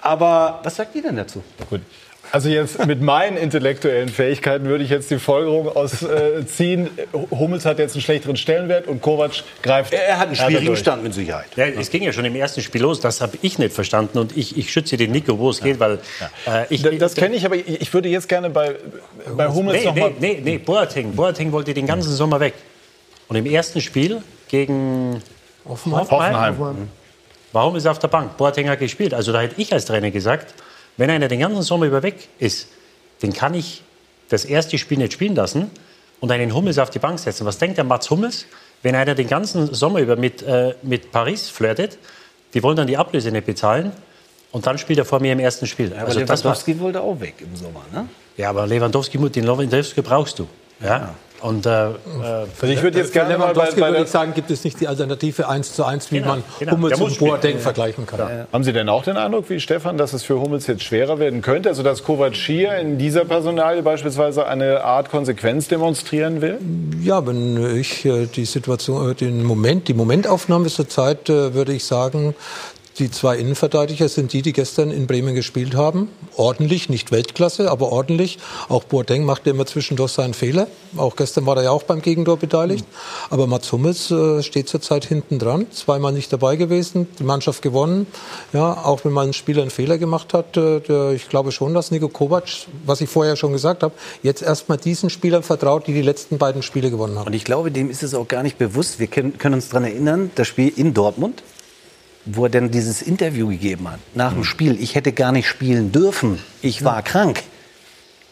[SPEAKER 4] Aber was sagt ihr denn dazu?
[SPEAKER 1] Gut. Also jetzt mit meinen intellektuellen Fähigkeiten würde ich jetzt die Folgerung ausziehen, Hummels hat jetzt einen schlechteren Stellenwert und Kovac greift.
[SPEAKER 4] Er hat einen schwierigen. Stand mit Sicherheit.
[SPEAKER 6] Ja, es ging ja schon im ersten Spiel los, das habe ich nicht verstanden und ich, ich schütze den Nico, wo es geht, weil äh, ich...
[SPEAKER 1] Das, das kenne ich, aber ich ich würde jetzt gerne bei, bei Hummels
[SPEAKER 6] Nee,
[SPEAKER 1] noch mal
[SPEAKER 6] nee, nee, nee, Boateng. Boateng wollte den ganzen Sommer weg. Und im ersten Spiel gegen Hoffenheim,
[SPEAKER 1] Hoffenheim.
[SPEAKER 6] Warum ist er auf der Bank? Boateng hat gespielt. Also da hätte ich als Trainer gesagt, wenn einer den ganzen Sommer über weg ist, den kann ich das erste Spiel nicht spielen lassen und einen Hummels auf die Bank setzen. Was denkt der Mats Hummels, wenn einer den ganzen Sommer über mit, äh, mit Paris flirtet? Die wollen dann die Ablöse nicht bezahlen und dann spielt er vor mir im ersten Spiel.
[SPEAKER 4] Aber
[SPEAKER 6] Also
[SPEAKER 4] Lewandowski wollte auch weg im Sommer, ne?
[SPEAKER 6] ja, aber Lewandowski, den Lewandowski brauchst du. Ja. Und äh, äh,
[SPEAKER 1] Also ich würde jetzt gerne mal bei, bei
[SPEAKER 5] würde ich sagen, gibt es nicht die Alternative 1 zu 1, wie
[SPEAKER 6] Genau,
[SPEAKER 5] man
[SPEAKER 6] genau.
[SPEAKER 5] Hummels und. Boateng vergleichen kann.
[SPEAKER 1] Haben Sie denn auch den Eindruck, wie Stefan, dass es für Hummels jetzt schwerer werden könnte? Also dass Kovac hier in dieser Personalie beispielsweise eine Art Konsequenz demonstrieren will?
[SPEAKER 5] Ja, wenn ich äh, die Situation, äh, den Moment, die Momentaufnahme zur Zeit, äh, würde ich sagen, die zwei Innenverteidiger sind die, die gestern in Bremen gespielt haben. Ordentlich, nicht Weltklasse, aber ordentlich. Auch Boateng machte immer zwischendurch seinen Fehler. Auch gestern war er ja auch beim Gegentor beteiligt. Aber Mats Hummels äh, steht zurzeit hinten dran. Zweimal nicht dabei gewesen, die Mannschaft gewonnen. Ja, auch wenn mal ein Spieler einen Fehler gemacht hat. Äh, der, ich glaube schon, dass Nico Kovac, was ich vorher schon gesagt habe, jetzt erstmal diesen Spielern vertraut, die die letzten beiden Spiele gewonnen haben.
[SPEAKER 4] Und ich glaube, dem ist es auch gar nicht bewusst. Wir können, können uns daran erinnern, das Spiel in Dortmund, wo er dann dieses Interview gegeben hat, nach dem Spiel, ich hätte gar nicht spielen dürfen, ich war krank.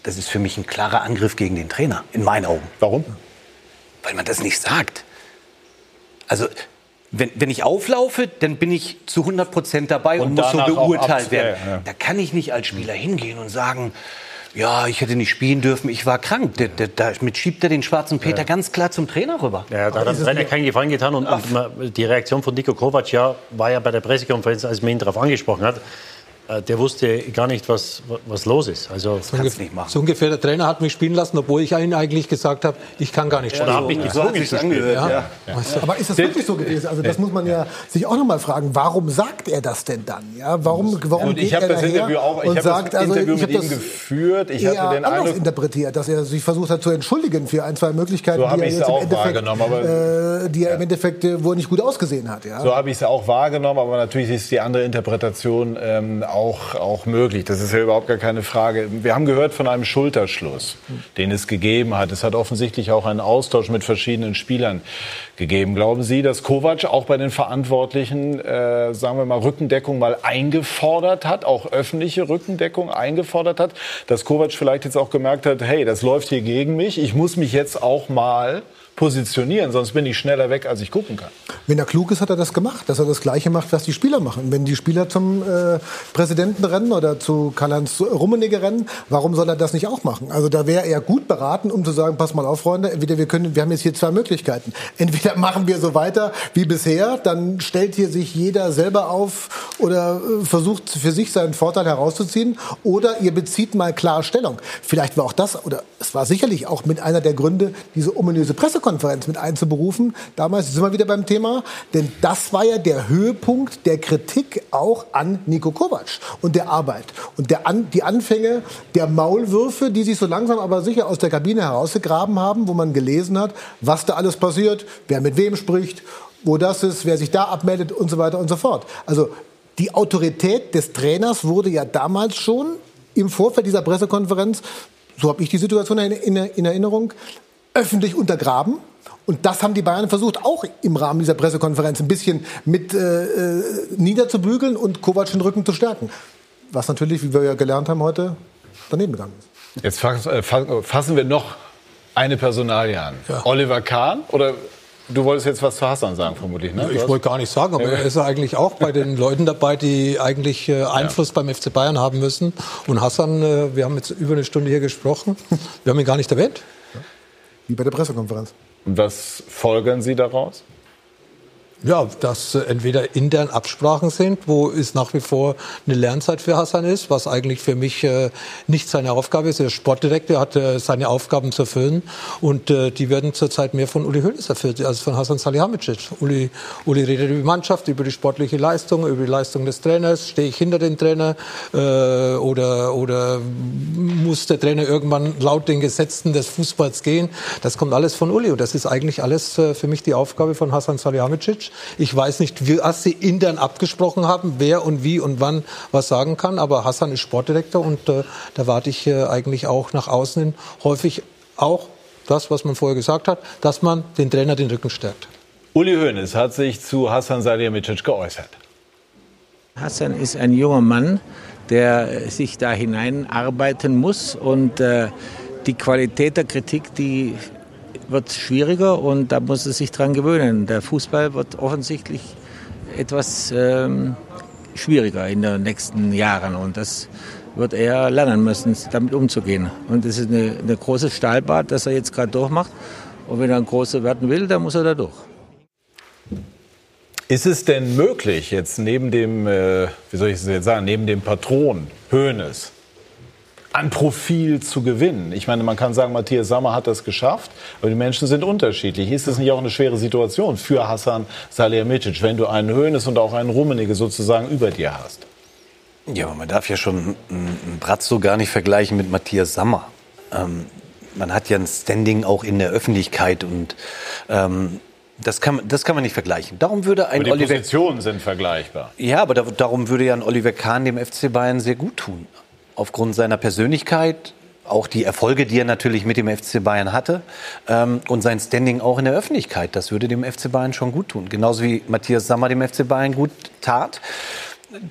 [SPEAKER 4] Das ist für mich ein klarer Angriff gegen den Trainer, in meinen Augen.
[SPEAKER 1] Warum?
[SPEAKER 4] Weil man das nicht sagt. Also, wenn, wenn ich auflaufe, dann bin ich zu 100 Prozent dabei und,
[SPEAKER 1] Und
[SPEAKER 4] muss so beurteilt werden.
[SPEAKER 1] ja, ja.
[SPEAKER 4] Da kann ich nicht als Spieler hingehen und sagen, ja, ich hätte nicht spielen dürfen, ich war krank. Da- da- Damit schiebt er den schwarzen Peter ganz klar zum Trainer rüber.
[SPEAKER 6] Ja, da hat dem Trainer keinen Gefallen getan. Und, und die Reaktion von Nico Kovac ja, war ja bei der Pressekonferenz, als man ihn darauf angesprochen hat, der wusste gar nicht, was, was los ist. Also,
[SPEAKER 5] So ungefähr, so ungefähr der Trainer hat mich spielen lassen, obwohl ich ihn eigentlich gesagt habe, ich kann gar nicht spielen.
[SPEAKER 6] Oder hat mich gezwungen zu spielen.
[SPEAKER 5] Ja.
[SPEAKER 7] Aber ist das wirklich so gewesen? Also das muss man ja sich auch noch mal fragen. Warum sagt er das denn dann? Ja, warum, warum
[SPEAKER 1] Und
[SPEAKER 7] geht
[SPEAKER 1] ich habe
[SPEAKER 7] er
[SPEAKER 1] das Interview auch, ich
[SPEAKER 7] und
[SPEAKER 1] habe
[SPEAKER 7] sagt,
[SPEAKER 1] das
[SPEAKER 7] also
[SPEAKER 1] Interview
[SPEAKER 7] ich
[SPEAKER 1] mit
[SPEAKER 7] habe
[SPEAKER 1] ihm
[SPEAKER 7] das
[SPEAKER 1] geführt. Ich hatte den
[SPEAKER 7] anders
[SPEAKER 1] Eindruck,
[SPEAKER 7] interpretiert, dass er sich versucht hat zu entschuldigen für ein, zwei Möglichkeiten,
[SPEAKER 1] So
[SPEAKER 7] die er jetzt im
[SPEAKER 1] auch
[SPEAKER 7] Endeffekt,
[SPEAKER 1] wahrgenommen, aber-
[SPEAKER 7] äh, die er im Endeffekt äh, wohl nicht gut ausgesehen hat. Ja?
[SPEAKER 1] So habe ich es ja auch wahrgenommen, aber natürlich ist die andere Interpretation ähm, auch, auch möglich. Das ist ja überhaupt gar keine Frage. Wir haben gehört von einem Schulterschluss, den es gegeben hat. Es hat offensichtlich auch einen Austausch mit verschiedenen Spielern gegeben. Glauben Sie, dass Kovac auch bei den Verantwortlichen, äh, sagen wir mal, Rückendeckung mal eingefordert hat, auch öffentliche Rückendeckung eingefordert hat, dass Kovac vielleicht jetzt auch gemerkt hat, hey, das läuft hier gegen mich, ich muss mich jetzt auch mal positionieren, sonst bin ich schneller weg, als ich gucken kann.
[SPEAKER 7] Wenn er klug ist, hat er das gemacht, dass er das Gleiche macht, was die Spieler machen. Wenn die Spieler zum äh, Präsidenten rennen oder zu Karl-Heinz Rummenigge rennen, warum soll er das nicht auch machen? Also da wäre er gut beraten, um zu sagen, pass mal auf, Freunde, entweder wir können, wir haben jetzt hier zwei Möglichkeiten. Entweder machen wir so weiter wie bisher, dann stellt hier sich jeder selber auf oder äh, versucht für sich seinen Vorteil herauszuziehen, oder ihr bezieht mal klar Stellung. Vielleicht war auch das, oder es war sicherlich auch mit einer der Gründe, diese ominöse Pressekonferenz mit einzuberufen. Damals sind wir wieder beim Thema, denn das war ja der Höhepunkt der Kritik auch an Nico Kovac und der Arbeit. Und der an, die Anfänge der Maulwürfe, die sich so langsam aber sicher aus der Kabine herausgegraben haben, wo man gelesen hat, was da alles passiert, wer mit wem spricht, wo das ist, wer sich da abmeldet und so weiter und so fort. Also die Autorität des Trainers wurde ja damals schon im Vorfeld dieser Pressekonferenz, so habe ich die Situation in Erinnerung, öffentlich untergraben. Und das haben die Bayern versucht, auch im Rahmen dieser Pressekonferenz ein bisschen mit äh, äh, niederzubügeln und Kovac den Rücken zu stärken. Was natürlich, wie wir ja gelernt haben heute, daneben gegangen ist.
[SPEAKER 1] Jetzt äh, fa- fassen wir noch eine Personalie an. Oliver Kahn oder du wolltest jetzt was zu Hassan sagen vermutlich, ne?
[SPEAKER 5] Ich wollte gar nicht sagen, aber er ist ja eigentlich auch bei den Leuten dabei, die eigentlich äh, Einfluss beim FC Bayern haben müssen. Und Hassan, äh, wir haben jetzt über eine Stunde hier gesprochen, wir haben ihn gar nicht erwähnt.
[SPEAKER 7] Wie bei der Pressekonferenz.
[SPEAKER 1] Was folgern Sie daraus?
[SPEAKER 5] Ja, dass äh, entweder intern Absprachen sind, wo es nach wie vor eine Lernzeit für Hassan ist, was eigentlich für mich äh, nicht seine Aufgabe ist. Der Sportdirektor hat äh, seine Aufgaben zu erfüllen und äh, die werden zurzeit mehr von Uli Hoeneß erfüllt als von Hassan Salihamidzic. Uli, Uli redet über die Mannschaft, über die sportliche Leistung, über die Leistung des Trainers. Stehe ich hinter den Trainer äh, oder, oder muss der Trainer irgendwann laut den Gesetzen des Fußballs gehen? Das kommt alles von Uli und das ist eigentlich alles äh, für mich die Aufgabe von Hassan Salihamidzic. Ich weiß nicht, was sie intern abgesprochen haben, wer und wie und wann was sagen kann. Aber Hassan ist Sportdirektor und äh, da warte ich äh, eigentlich auch nach außen hin häufig auch das, was man vorher gesagt hat, dass man den Trainer den Rücken stärkt.
[SPEAKER 1] Uli Hoeneß hat sich zu Hassan Salihamidzic geäußert.
[SPEAKER 3] Hassan ist ein junger Mann, der sich da hineinarbeiten muss und äh, die Qualität der Kritik, die wird schwieriger und da muss er sich dran gewöhnen. Der Fußball wird offensichtlich etwas ähm, schwieriger in den nächsten Jahren und das wird er lernen müssen, damit umzugehen. Und das ist eine, eine große Stahlbad, das er jetzt gerade durchmacht. Und wenn er ein großer werden will, dann muss er da durch.
[SPEAKER 1] Ist es denn möglich, jetzt neben dem, äh, wie soll ich es jetzt sagen, neben dem Patron Hoeneß an Profil zu gewinnen? Ich meine, man kann sagen, Matthias Sammer hat das geschafft, aber die Menschen sind unterschiedlich. Ist das nicht auch eine schwere Situation für Hassan Salihamidzic, wenn du einen Hoeneß und auch einen Rummenigge sozusagen über dir hast?
[SPEAKER 4] Ja, aber man darf ja schon einen Bratzo gar nicht vergleichen mit Matthias Sammer. Ähm, man hat ja ein Standing auch in der Öffentlichkeit und ähm, das kann, das kann man nicht vergleichen. Darum würde ein
[SPEAKER 1] aber die
[SPEAKER 4] Oliver
[SPEAKER 1] Positionen sind vergleichbar.
[SPEAKER 4] Ja, aber da, darum würde ja ein Oliver Kahn dem FC Bayern sehr gut tun. Aufgrund seiner Persönlichkeit, auch die Erfolge, die er natürlich mit dem FC Bayern hatte ähm, und sein Standing auch in der Öffentlichkeit. Das würde dem FC Bayern schon gut tun. Genauso wie Matthias Sammer dem FC Bayern gut tat,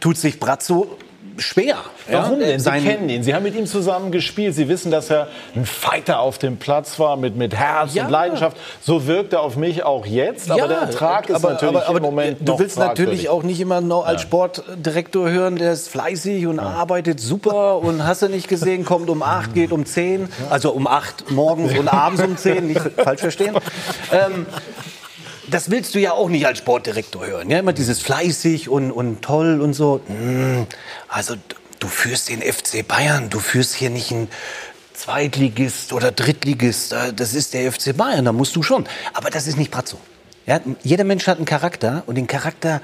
[SPEAKER 4] tut sich Brazzo schwer.
[SPEAKER 1] Warum
[SPEAKER 4] ja?
[SPEAKER 1] denn? Sie kennen ihn. Sie haben mit ihm zusammen gespielt. Sie wissen, dass er ein Fighter auf dem Platz war mit, mit Herz
[SPEAKER 4] Ja.
[SPEAKER 1] und Leidenschaft. So wirkt er auf mich auch jetzt. Aber
[SPEAKER 4] Ja,
[SPEAKER 1] der Ertrag ist
[SPEAKER 4] aber-
[SPEAKER 1] natürlich
[SPEAKER 4] aber- aber
[SPEAKER 1] im Moment
[SPEAKER 4] Du willst natürlich auch nicht immer noch als. Sportdirektor hören, der ist fleißig und arbeitet super und hast du nicht gesehen, kommt um 8, geht um 10, also um 8 morgens und abends um 10, nicht falsch verstehen. Ähm, das willst du ja auch nicht als Sportdirektor hören. Ja? Immer dieses fleißig und, und toll und so. Hm, Also du führst den FC Bayern, du führst hier nicht einen Zweitligist oder Drittligist. Äh, Das ist der FC Bayern, da musst du schon. Aber das ist nicht Brazzo. Ja? Jeder Mensch hat einen Charakter und den Charakter,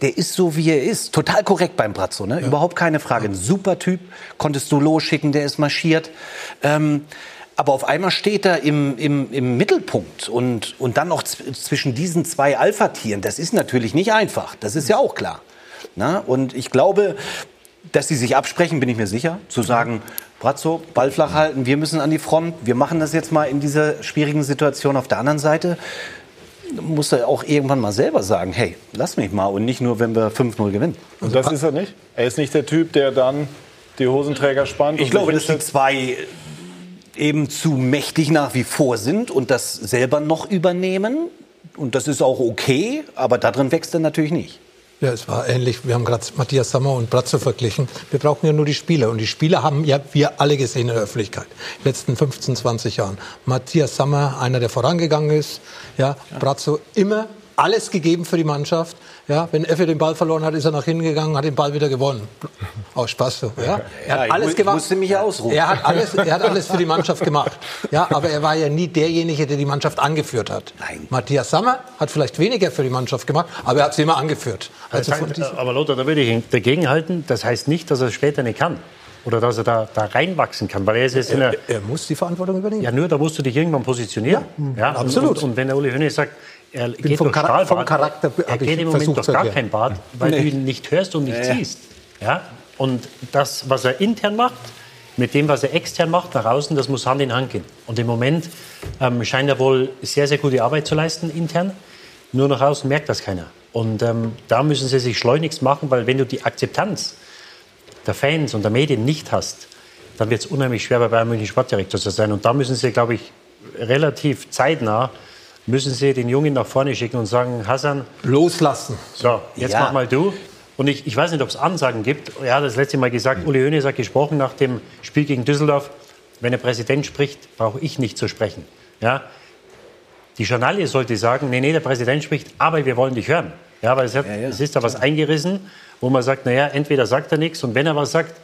[SPEAKER 4] der ist so, wie er ist. Total korrekt beim Brazzo, ne? überhaupt keine Frage. Ein super Typ, konntest du losschicken, der ist marschiert. Ähm, aber auf einmal steht er im, im, im Mittelpunkt und, und dann noch zwischen diesen zwei Alpha-Tieren. Das ist natürlich nicht einfach, das ist ja auch klar. Na? Und ich glaube, dass sie sich absprechen, bin ich mir sicher, zu sagen, Brazzo, Ball flach halten, wir müssen an die Front, wir machen das jetzt mal in dieser schwierigen Situation. Auf der anderen Seite muss er auch irgendwann mal selber sagen, hey, lass mich mal und nicht nur, wenn wir 5-0 gewinnen.
[SPEAKER 1] Und das ist er nicht? Er ist nicht der Typ, der dann die Hosenträger spannt.
[SPEAKER 4] Ich glaube, dass die zwei eben zu mächtig nach wie vor sind und das selber noch übernehmen. Und das ist auch okay, aber darin wächst er natürlich nicht.
[SPEAKER 5] Ja, es war ähnlich. Wir haben gerade Matthias Sammer und Brazzo verglichen. Wir brauchen ja nur die Spieler. Und die Spieler haben ja wir alle gesehen in der Öffentlichkeit. In den letzten 15, 20 Jahren. Matthias Sammer, einer, der vorangegangen ist. Ja, Brazzo immer alles gegeben für die Mannschaft. Ja, wenn Effe den Ball verloren hat, ist er nach hinten gegangen, hat den Ball wieder gewonnen. Aus Spaß so. Ja, er
[SPEAKER 4] Ja,
[SPEAKER 5] hat
[SPEAKER 4] mu-
[SPEAKER 5] alles
[SPEAKER 4] ich
[SPEAKER 5] gemacht.
[SPEAKER 4] musste mich ja ausruhen.
[SPEAKER 5] Er hat alles, er hat alles für die Mannschaft gemacht. Ja, aber er war ja nie derjenige, der die Mannschaft angeführt hat.
[SPEAKER 4] Nein.
[SPEAKER 5] Matthias Sammer hat vielleicht weniger für die Mannschaft gemacht, aber er hat sie immer angeführt. Also diesem-
[SPEAKER 6] aber Lothar, da würde ich dagegen halten. Das heißt nicht, dass er es später nicht kann. Oder dass er da, da reinwachsen kann. Weil er ist jetzt in der,
[SPEAKER 5] er muss die Verantwortung übernehmen.
[SPEAKER 6] ja, nur da musst du dich irgendwann positionieren. Ja, und-
[SPEAKER 5] absolut.
[SPEAKER 6] Und, und wenn der Uli Hoeneß sagt, er geht
[SPEAKER 5] vom
[SPEAKER 6] durch Stahlbad,
[SPEAKER 5] vom Charakter
[SPEAKER 6] er geht im Moment durch gar kein Bad, weil
[SPEAKER 5] Nee.
[SPEAKER 6] du ihn nicht hörst und nicht siehst. Ja? Und das, was er intern macht, mit dem, was er extern macht, nach außen, das muss Hand in Hand gehen. Und im Moment ähm, scheint er wohl sehr, sehr gute Arbeit zu leisten intern. Nur nach außen merkt das keiner. Und ähm, da müssen sie sich schleunigst machen, weil wenn du die Akzeptanz der Fans und der Medien nicht hast, dann wird es unheimlich schwer, bei Bayern München Sportdirektor zu sein. Und da müssen sie, glaube ich, relativ zeitnah müssen sie den Jungen nach vorne schicken und sagen, Hassan,
[SPEAKER 5] Loslassen.
[SPEAKER 6] so, jetzt
[SPEAKER 4] Ja.
[SPEAKER 6] mach mal du. Und ich, ich weiß nicht, ob es Ansagen gibt. Er hat das letzte Mal gesagt, Uli Hoeneß hat gesprochen nach dem Spiel gegen Düsseldorf. Wenn der Präsident spricht, brauche ich nicht zu sprechen. Ja? Die Journalie sollte sagen, nee, nee, der Präsident spricht, aber wir wollen dich hören. Ja, weil es, hat, es ist da was eingerissen, wo man sagt, naja, entweder sagt er nichts und wenn er was sagt,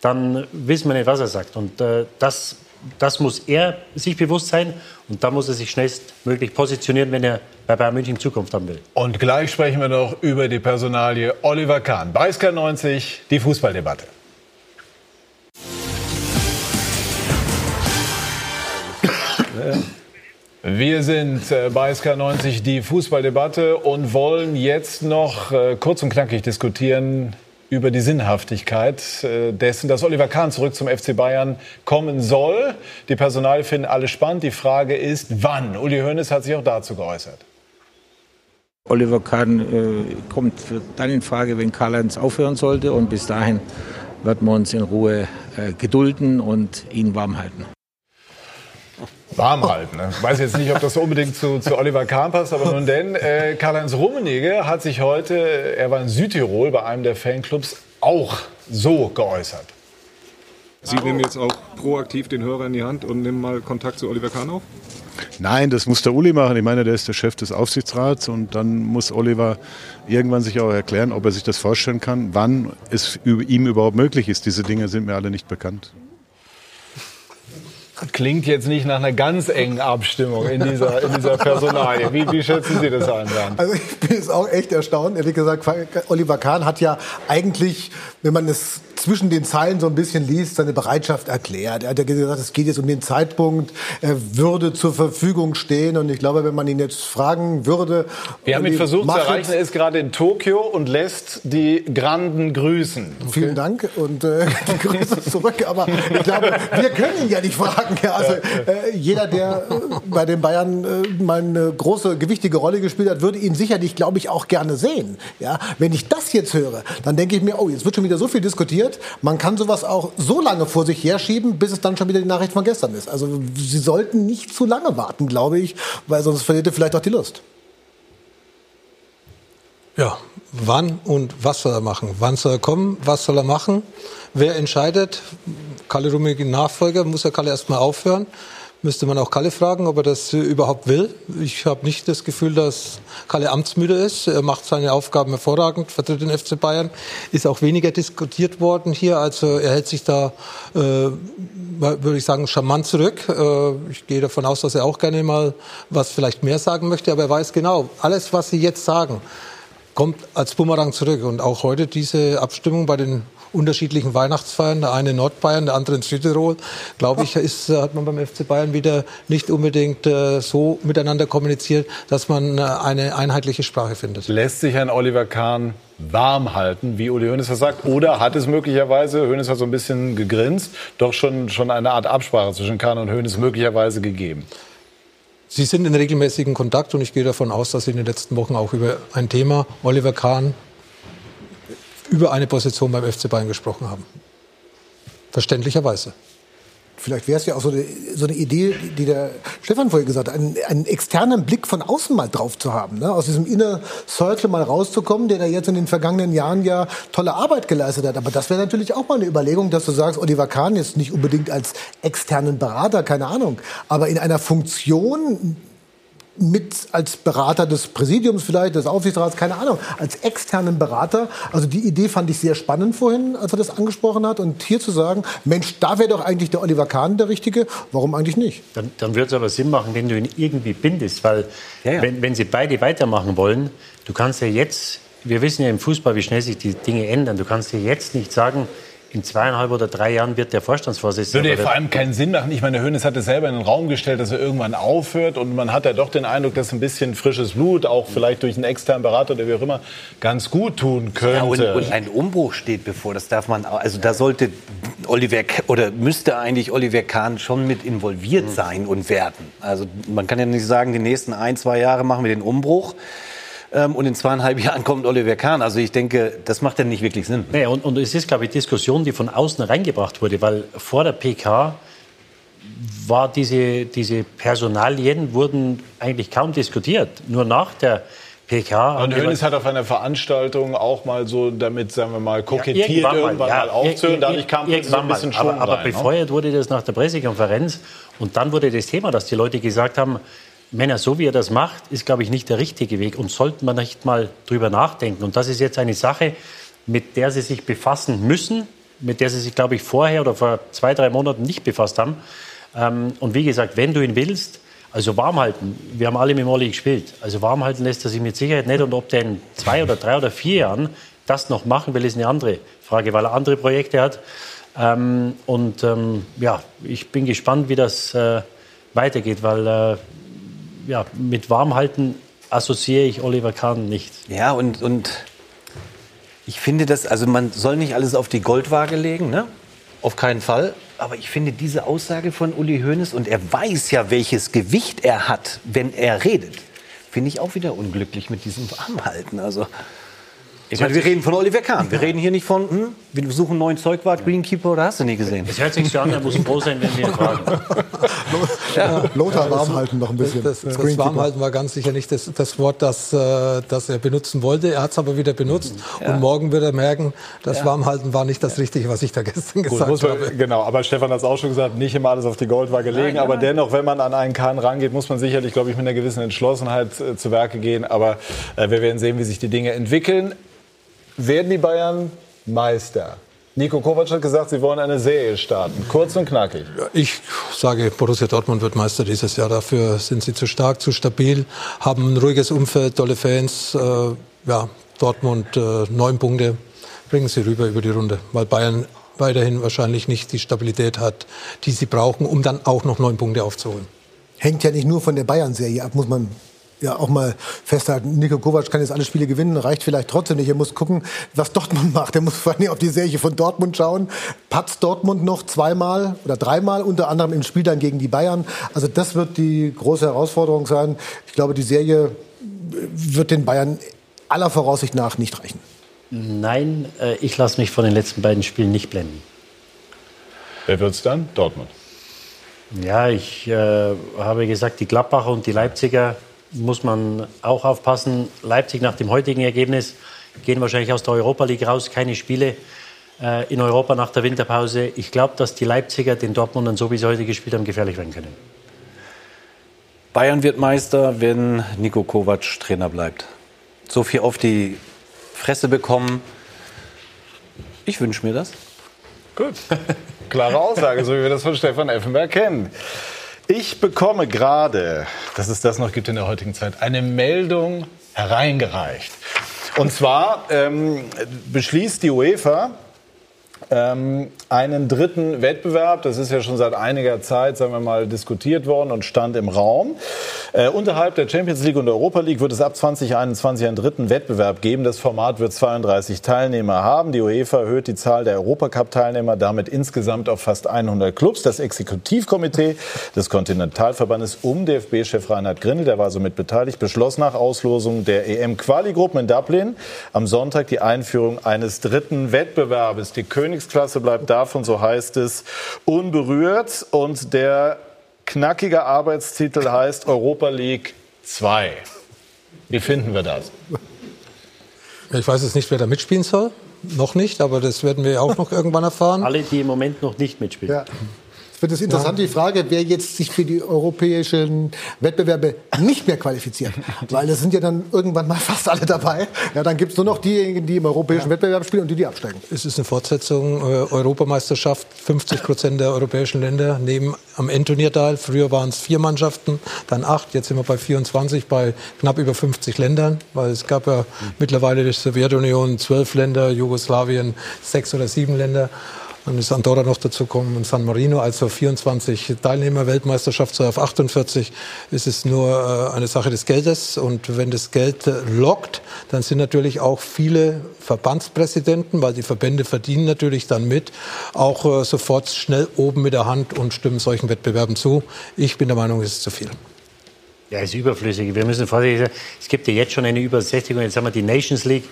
[SPEAKER 6] dann wissen wir nicht, was er sagt. Und äh, das, das muss er sich bewusst sein und da muss er sich schnellstmöglich positionieren, wenn er bei Bayern München Zukunft haben will.
[SPEAKER 1] Und gleich sprechen wir noch über die Personalie Oliver Kahn. Bei SK90 die Fußballdebatte. Wir sind äh, bei SK90 die Fußballdebatte und wollen jetzt noch äh, kurz und knackig diskutieren über die Sinnhaftigkeit äh, dessen, dass Oliver Kahn zurück zum FC Bayern kommen soll. Die Personale finden alle spannend. Die Frage ist, wann? Uli Hoeneß hat sich auch dazu geäußert.
[SPEAKER 3] Oliver Kahn äh, kommt dann in Frage, wenn Karl-Heinz aufhören sollte. Und bis dahin werden wir uns in Ruhe äh, gedulden und ihn warm halten
[SPEAKER 1] warm halten. Ne? Ich weiß jetzt nicht, ob das unbedingt zu, zu Oliver Kahn passt, aber nun denn, äh, Karl-Heinz Rummenigge hat sich heute, er war in Südtirol bei einem der Fanclubs, auch so geäußert.
[SPEAKER 13] Sie nehmen jetzt auch proaktiv den Hörer in die Hand und nehmen mal Kontakt zu Oliver Kahn auf?
[SPEAKER 14] Nein, das muss der Uli machen. Ich meine, der ist der Chef des Aufsichtsrats und dann muss Oliver irgendwann sich auch erklären, ob er sich das vorstellen kann, wann es ihm überhaupt möglich ist. Diese Dinge sind mir alle nicht bekannt
[SPEAKER 1] klingt jetzt nicht nach einer ganz engen Abstimmung in dieser, in dieser Personalie. Wie, wie schätzen Sie das ein, Bernd?
[SPEAKER 7] Also ich bin jetzt auch echt erstaunt. Ehrlich gesagt, Oliver Kahn hat ja eigentlich, wenn man es zwischen den Zeilen so ein bisschen liest, seine Bereitschaft erklärt. Er hat ja gesagt, es geht jetzt um den Zeitpunkt, er würde zur Verfügung stehen. Und ich glaube, wenn man ihn jetzt fragen würde...
[SPEAKER 1] Wir haben ihn versucht zu erreichen, er ist gerade in Tokio und lässt die Granden grüßen.
[SPEAKER 7] Okay. Vielen Dank und äh, die Grüße zurück. Aber ich glaube, wir können ihn ja nicht fragen. Also äh, jeder, der äh, bei den Bayern äh, mal eine große, gewichtige Rolle gespielt hat, würde ihn sicherlich, glaube ich, auch gerne sehen. Ja, wenn ich das jetzt höre, dann denke ich mir, oh, jetzt wird schon wieder so viel diskutiert passiert. Man kann sowas auch so lange vor sich herschieben, bis es dann schon wieder die Nachricht von gestern ist. Also Sie sollten nicht zu lange warten, glaube ich, weil sonst verliert ihr vielleicht auch die Lust.
[SPEAKER 5] Ja, wann und was soll er machen? Wann soll er kommen? Was soll er machen? Wer entscheidet? Kalle Rummenigge Nachfolger, muss er Kalle erstmal aufhören? Müsste man auch Kalle fragen, ob er das überhaupt will. Ich habe nicht das Gefühl, dass Kalle amtsmüde ist. Er macht seine Aufgaben hervorragend, vertritt den FC Bayern. Ist auch weniger diskutiert worden hier. Also er hält sich da, äh, würde ich sagen, charmant zurück. Äh, ich gehe davon aus, dass er auch gerne mal was vielleicht mehr sagen möchte. Aber er weiß genau, alles, was Sie jetzt sagen, kommt als Bumerang zurück. Und auch heute diese Abstimmung bei den unterschiedlichen Weihnachtsfeiern, der eine in Nordbayern, der andere in Südtirol, glaube ich, ist, hat man beim FC Bayern wieder nicht unbedingt äh, so miteinander kommuniziert, dass man äh, eine einheitliche Sprache findet.
[SPEAKER 1] Lässt sich Herrn Oliver Kahn warm halten, wie Uli Hoeneß das sagt? Oder hat es möglicherweise, Hoeneß hat so ein bisschen gegrinst, doch schon, schon eine Art Absprache zwischen Kahn und Hoeneß möglicherweise gegeben?
[SPEAKER 5] Sie sind in regelmäßigen Kontakt und ich gehe davon aus, dass Sie in den letzten Wochen auch über ein Thema Oliver Kahn über eine Position beim FC Bayern gesprochen haben. Verständlicherweise.
[SPEAKER 7] Vielleicht wäre es ja auch so eine, so eine, Idee, die der Stefan vorher gesagt hat, einen, einen externen Blick von außen mal drauf zu haben, ne? aus diesem Inner Circle mal rauszukommen, der da jetzt in den vergangenen Jahren ja tolle Arbeit geleistet hat. Aber das wäre natürlich auch mal eine Überlegung, dass du sagst, Oliver Kahn ist nicht unbedingt als externen Berater, keine Ahnung, aber in einer Funktion, mit als Berater des Präsidiums vielleicht, des Aufsichtsrats, keine Ahnung, als externen Berater. Also die Idee fand ich sehr spannend vorhin, als er das angesprochen hat. Und hier zu sagen, Mensch, da wäre doch eigentlich der Oliver Kahn der Richtige, warum eigentlich nicht?
[SPEAKER 6] Dann, dann würde es aber Sinn machen, wenn du ihn irgendwie bindest, weil ja, ja. Wenn, wenn sie beide weitermachen wollen, du kannst ja jetzt, wir wissen ja im Fußball, wie schnell sich die Dinge ändern, du kannst ja jetzt nicht sagen, in zweieinhalb oder drei Jahren wird der Vorstandsvorsitzende.
[SPEAKER 1] Würde ja vor allem keinen Sinn machen. Ich meine, Hönes hat es selber in den Raum gestellt, dass er irgendwann aufhört. Und man hat ja doch den Eindruck, dass ein bisschen frisches Blut, auch vielleicht durch einen externen Berater oder wie auch immer, ganz gut tun könnte. Ja,
[SPEAKER 4] und, und ein Umbruch steht bevor. Das darf man, also da sollte Oliver oder müsste eigentlich Oliver Kahn schon mit involviert hm. sein und werden. Also man kann ja nicht sagen, die nächsten ein, zwei Jahre machen wir den Umbruch. Ähm, und in zweieinhalb Jahren kommt Oliver Kahn. Also ich denke, das macht ja nicht wirklich Sinn.
[SPEAKER 6] Nee, und, und es ist, glaube ich, Diskussion, die von außen reingebracht wurde, weil vor der PK war diese, diese Personalien wurden eigentlich kaum diskutiert. Nur nach der PK.
[SPEAKER 1] Und Hönes hat auf einer Veranstaltung auch mal so damit, sagen wir mal, kokettiert, ja, irgendwann, irgendwann mal, ja, aufzuhören. Dadurch kam
[SPEAKER 6] so ein bisschen Schwung Aber, aber rein, ne? befeuert ne? wurde das nach der Pressekonferenz. Und dann wurde das Thema, dass die Leute gesagt haben, Männer, so wie er das macht, ist, glaube ich, nicht der richtige Weg und sollte man nicht mal drüber nachdenken. Und das ist jetzt eine Sache, mit der Sie sich befassen müssen, mit der Sie sich, glaube ich, vorher oder vor zwei, drei Monaten nicht befasst haben. Ähm, und wie gesagt, wenn du ihn willst, also warm halten, wir haben alle mit Molly gespielt, also warm halten lässt er sich mit Sicherheit nicht. Und ob der in zwei oder drei oder vier Jahren das noch machen will, ist eine andere Frage, weil er andere Projekte hat. Ähm, und ähm, ja, ich bin gespannt, wie das äh, weitergeht, weil äh, ja, mit Warmhalten assoziiere ich Oliver Kahn nicht.
[SPEAKER 4] Ja, und, und ich finde das, also man soll nicht alles auf die Goldwaage legen, ne? Auf keinen Fall. Aber ich finde diese Aussage von Uli Hoeneß, und er weiß ja, welches Gewicht er hat, wenn er redet, finde ich auch wieder unglücklich mit diesem Warmhalten. Also, ich meine, wir reden von Oliver Kahn. Wir reden hier nicht von, hm, wir suchen einen neuen Zeugwart, Greenkeeper oder hast du nie gesehen?
[SPEAKER 6] Es hört sich so an, er muss froh sein, wenn wir ihn fragen.
[SPEAKER 7] Ja. Lothar warm halten noch ein bisschen.
[SPEAKER 5] Das, das, das Warmhalten war ganz sicher nicht das, das Wort, das, äh, das er benutzen wollte. Er hat es aber wieder benutzt. Ja. Und morgen wird er merken, das ja. Warmhalten war nicht das Richtige, was ich da gestern
[SPEAKER 1] Gut,
[SPEAKER 5] gesagt
[SPEAKER 1] man,
[SPEAKER 5] habe.
[SPEAKER 1] Genau, aber Stefan hat es auch schon gesagt, nicht immer alles auf die Goldwaage legen. Nein, aber dennoch, wenn man an einen Kahn rangeht, muss man sicherlich, glaube ich, mit einer gewissen Entschlossenheit äh, zu Werke gehen. Aber äh, wir werden sehen, wie sich die Dinge entwickeln. Werden die Bayern Meister? Nico Kovac hat gesagt, sie wollen eine Serie starten. Kurz und knackig.
[SPEAKER 5] Ich sage, Borussia Dortmund wird Meister dieses Jahr. Dafür sind sie zu stark, zu stabil, haben ein ruhiges Umfeld, tolle Fans. Äh, ja, Dortmund äh, neun Punkte bringen sie rüber über die Runde, weil Bayern weiterhin wahrscheinlich nicht die Stabilität hat, die sie brauchen, um dann auch noch neun Punkte aufzuholen.
[SPEAKER 7] Hängt ja nicht nur von der Bayern-Serie ab, muss man ja auch mal festhalten, Nico Kovac kann jetzt alle Spiele gewinnen, reicht vielleicht trotzdem nicht. Er muss gucken, was Dortmund macht. Er muss vor allem auf die Serie von Dortmund schauen. Patzt Dortmund noch zweimal oder dreimal, unter anderem im Spiel dann gegen die Bayern. Also das wird die große Herausforderung sein. Ich glaube, die Serie wird den Bayern aller Voraussicht nach nicht reichen.
[SPEAKER 6] Nein, äh, ich lasse mich von den letzten beiden Spielen nicht blenden.
[SPEAKER 1] Wer wird es dann? Dortmund.
[SPEAKER 6] Ja, ich äh, habe gesagt, die Gladbacher und die Leipziger muss man auch aufpassen. Leipzig nach dem heutigen Ergebnis gehen wahrscheinlich aus der Europa League raus, keine Spiele äh, in Europa nach der Winterpause. Ich glaube, dass die Leipziger den Dortmundern, so wie sie heute gespielt haben, gefährlich werden können.
[SPEAKER 4] Bayern wird Meister, wenn Nico Kovac Trainer bleibt. So viel auf die Fresse bekommen. Ich wünsche mir das.
[SPEAKER 1] Gut. Klare Aussage, so wie wir das von Stefan Effenberg kennen. Ich bekomme gerade, dass es das noch gibt in der heutigen Zeit, eine Meldung hereingereicht. Und zwar ähm, beschließt die UEFA einen dritten Wettbewerb. Das ist ja schon seit einiger Zeit, sagen wir mal, diskutiert worden und stand im Raum. Äh, unterhalb der Champions League und Europa League wird es ab 2021 einen dritten Wettbewerb geben. Das Format wird 32 Teilnehmer haben. Die UEFA erhöht die Zahl der Europacup-Teilnehmer damit insgesamt auf fast 100 Clubs. Das Exekutivkomitee des Kontinentalverbandes um DFB-Chef Reinhard Grindel, der war somit beteiligt, beschloss nach Auslosung der EM-Quali-Gruppen in Dublin am Sonntag die Einführung eines dritten Wettbewerbes. Die Königsklasse bleibt davon, so heißt es, unberührt und der knackiger Arbeitstitel heißt Europa League 2. Wie finden wir das?
[SPEAKER 5] Ich weiß jetzt nicht, wer da mitspielen soll. Noch nicht, aber das werden wir auch noch irgendwann erfahren.
[SPEAKER 6] Alle, die im Moment noch nicht mitspielen. Ja
[SPEAKER 7] wird es interessant, ja. die Frage, wer jetzt sich für die europäischen Wettbewerbe nicht mehr qualifiziert. Weil es sind ja dann irgendwann mal fast alle dabei. Ja, dann gibt es nur noch diejenigen, die im europäischen ja. Wettbewerb spielen und die, die absteigen.
[SPEAKER 5] Es ist eine Fortsetzung äh, Europameisterschaft. 50 Prozent der europäischen Länder nehmen am Endturnier teil. Früher waren es vier Mannschaften, dann acht. Jetzt sind wir bei 24, bei knapp über 50 Ländern. Weil es gab ja mhm. mittlerweile die Sowjetunion zwölf Länder, Jugoslawien sechs oder sieben Länder. Dann ist Andorra noch dazu gekommen und San Marino, also 24 Teilnehmer, Weltmeisterschaft auf 48, ist es nur äh, eine Sache des Geldes. Und wenn das Geld lockt, dann sind natürlich auch viele Verbandspräsidenten, weil die Verbände verdienen natürlich dann mit, auch äh, sofort schnell oben mit der Hand und stimmen solchen Wettbewerben zu. Ich bin der Meinung, es ist zu viel.
[SPEAKER 6] Ja, es ist überflüssig. Wir müssen vorsichtig sein. Es gibt ja jetzt schon eine Übersättigung. Jetzt haben wir die Nations League.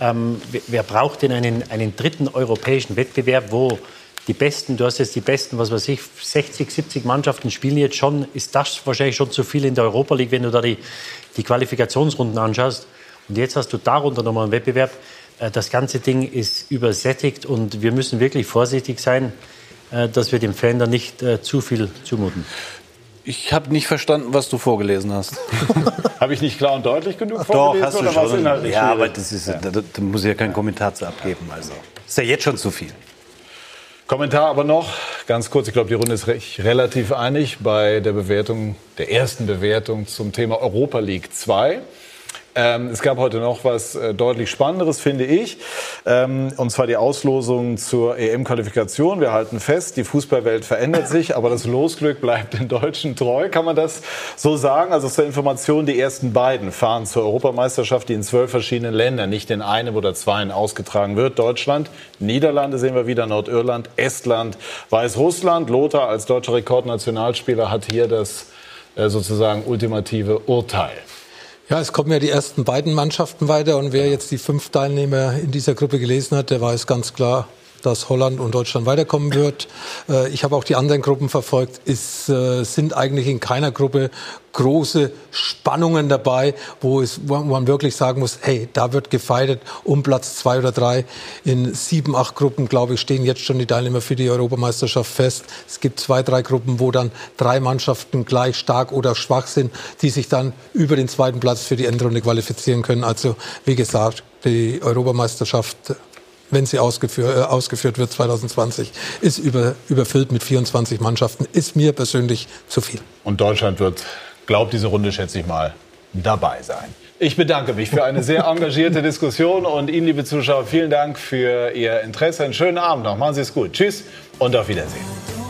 [SPEAKER 6] Ähm, wer braucht denn einen, einen dritten europäischen Wettbewerb, wo die Besten, du hast jetzt die Besten, was weiß ich, 60, 70 Mannschaften spielen jetzt schon, ist das wahrscheinlich schon zu viel in der Europa League, wenn du da die, die Qualifikationsrunden anschaust. Und jetzt hast du darunter nochmal einen Wettbewerb. Äh, das ganze Ding ist übersättigt und wir müssen wirklich vorsichtig sein, äh, dass wir dem Fan da nicht äh, zu viel zumuten.
[SPEAKER 4] Ich habe nicht verstanden, was du vorgelesen hast.
[SPEAKER 1] Habe ich nicht klar und deutlich genug
[SPEAKER 4] Doch,
[SPEAKER 1] vorgelesen
[SPEAKER 4] hast du
[SPEAKER 1] oder
[SPEAKER 4] schon.
[SPEAKER 1] inhaltlich
[SPEAKER 4] Ja, aber
[SPEAKER 1] schwierig?
[SPEAKER 4] das ist, Da, da muss ich ja keinen Kommentar zu abgeben. Also ist ja jetzt schon zu viel.
[SPEAKER 1] Kommentar aber noch, ganz kurz, ich glaube, die Runde ist recht, relativ einig bei der Bewertung, der ersten Bewertung zum Thema Europa League 2. Ähm, es gab heute noch was äh, deutlich Spannenderes, finde ich. Ähm, und zwar die Auslosung zur EM-Qualifikation. Wir halten fest, die Fußballwelt verändert sich, aber das Losglück bleibt den Deutschen treu. Kann man das so sagen? Also zur Information, die ersten beiden fahren zur Europameisterschaft, die in zwölf verschiedenen Ländern, nicht in einem oder zweien ausgetragen wird. Deutschland, Niederlande sehen wir wieder, Nordirland, Estland, Weißrussland. Lothar als deutscher Rekordnationalspieler hat hier das äh, sozusagen ultimative Urteil.
[SPEAKER 5] Ja, es kommen ja die ersten beiden Mannschaften weiter und wer jetzt die fünf Teilnehmer in dieser Gruppe gelesen hat, der weiß ganz klar, dass Holland und Deutschland weiterkommen wird. Äh, Ich habe auch die anderen Gruppen verfolgt. Es äh, sind eigentlich in keiner Gruppe große Spannungen dabei, wo, es, wo man wirklich sagen muss, hey, da wird gefeitet um Platz zwei oder drei. In sieben, acht Gruppen, glaube ich, stehen jetzt schon die Teilnehmer für die Europameisterschaft fest. Es gibt zwei, drei Gruppen, wo dann drei Mannschaften gleich stark oder schwach sind, die sich dann über den zweiten Platz für die Endrunde qualifizieren können. Also, wie gesagt, die Europameisterschaft wenn sie ausgeführt, äh, ausgeführt wird 2020, ist über, überfüllt mit 24 Mannschaften, ist mir persönlich zu viel.
[SPEAKER 1] Und Deutschland wird, glaubt diese Runde, schätze ich mal, dabei sein. Ich bedanke mich für eine sehr engagierte Diskussion und Ihnen, liebe Zuschauer, vielen Dank für Ihr Interesse. Einen schönen Abend noch. Machen Sie es gut. Tschüss und auf Wiedersehen.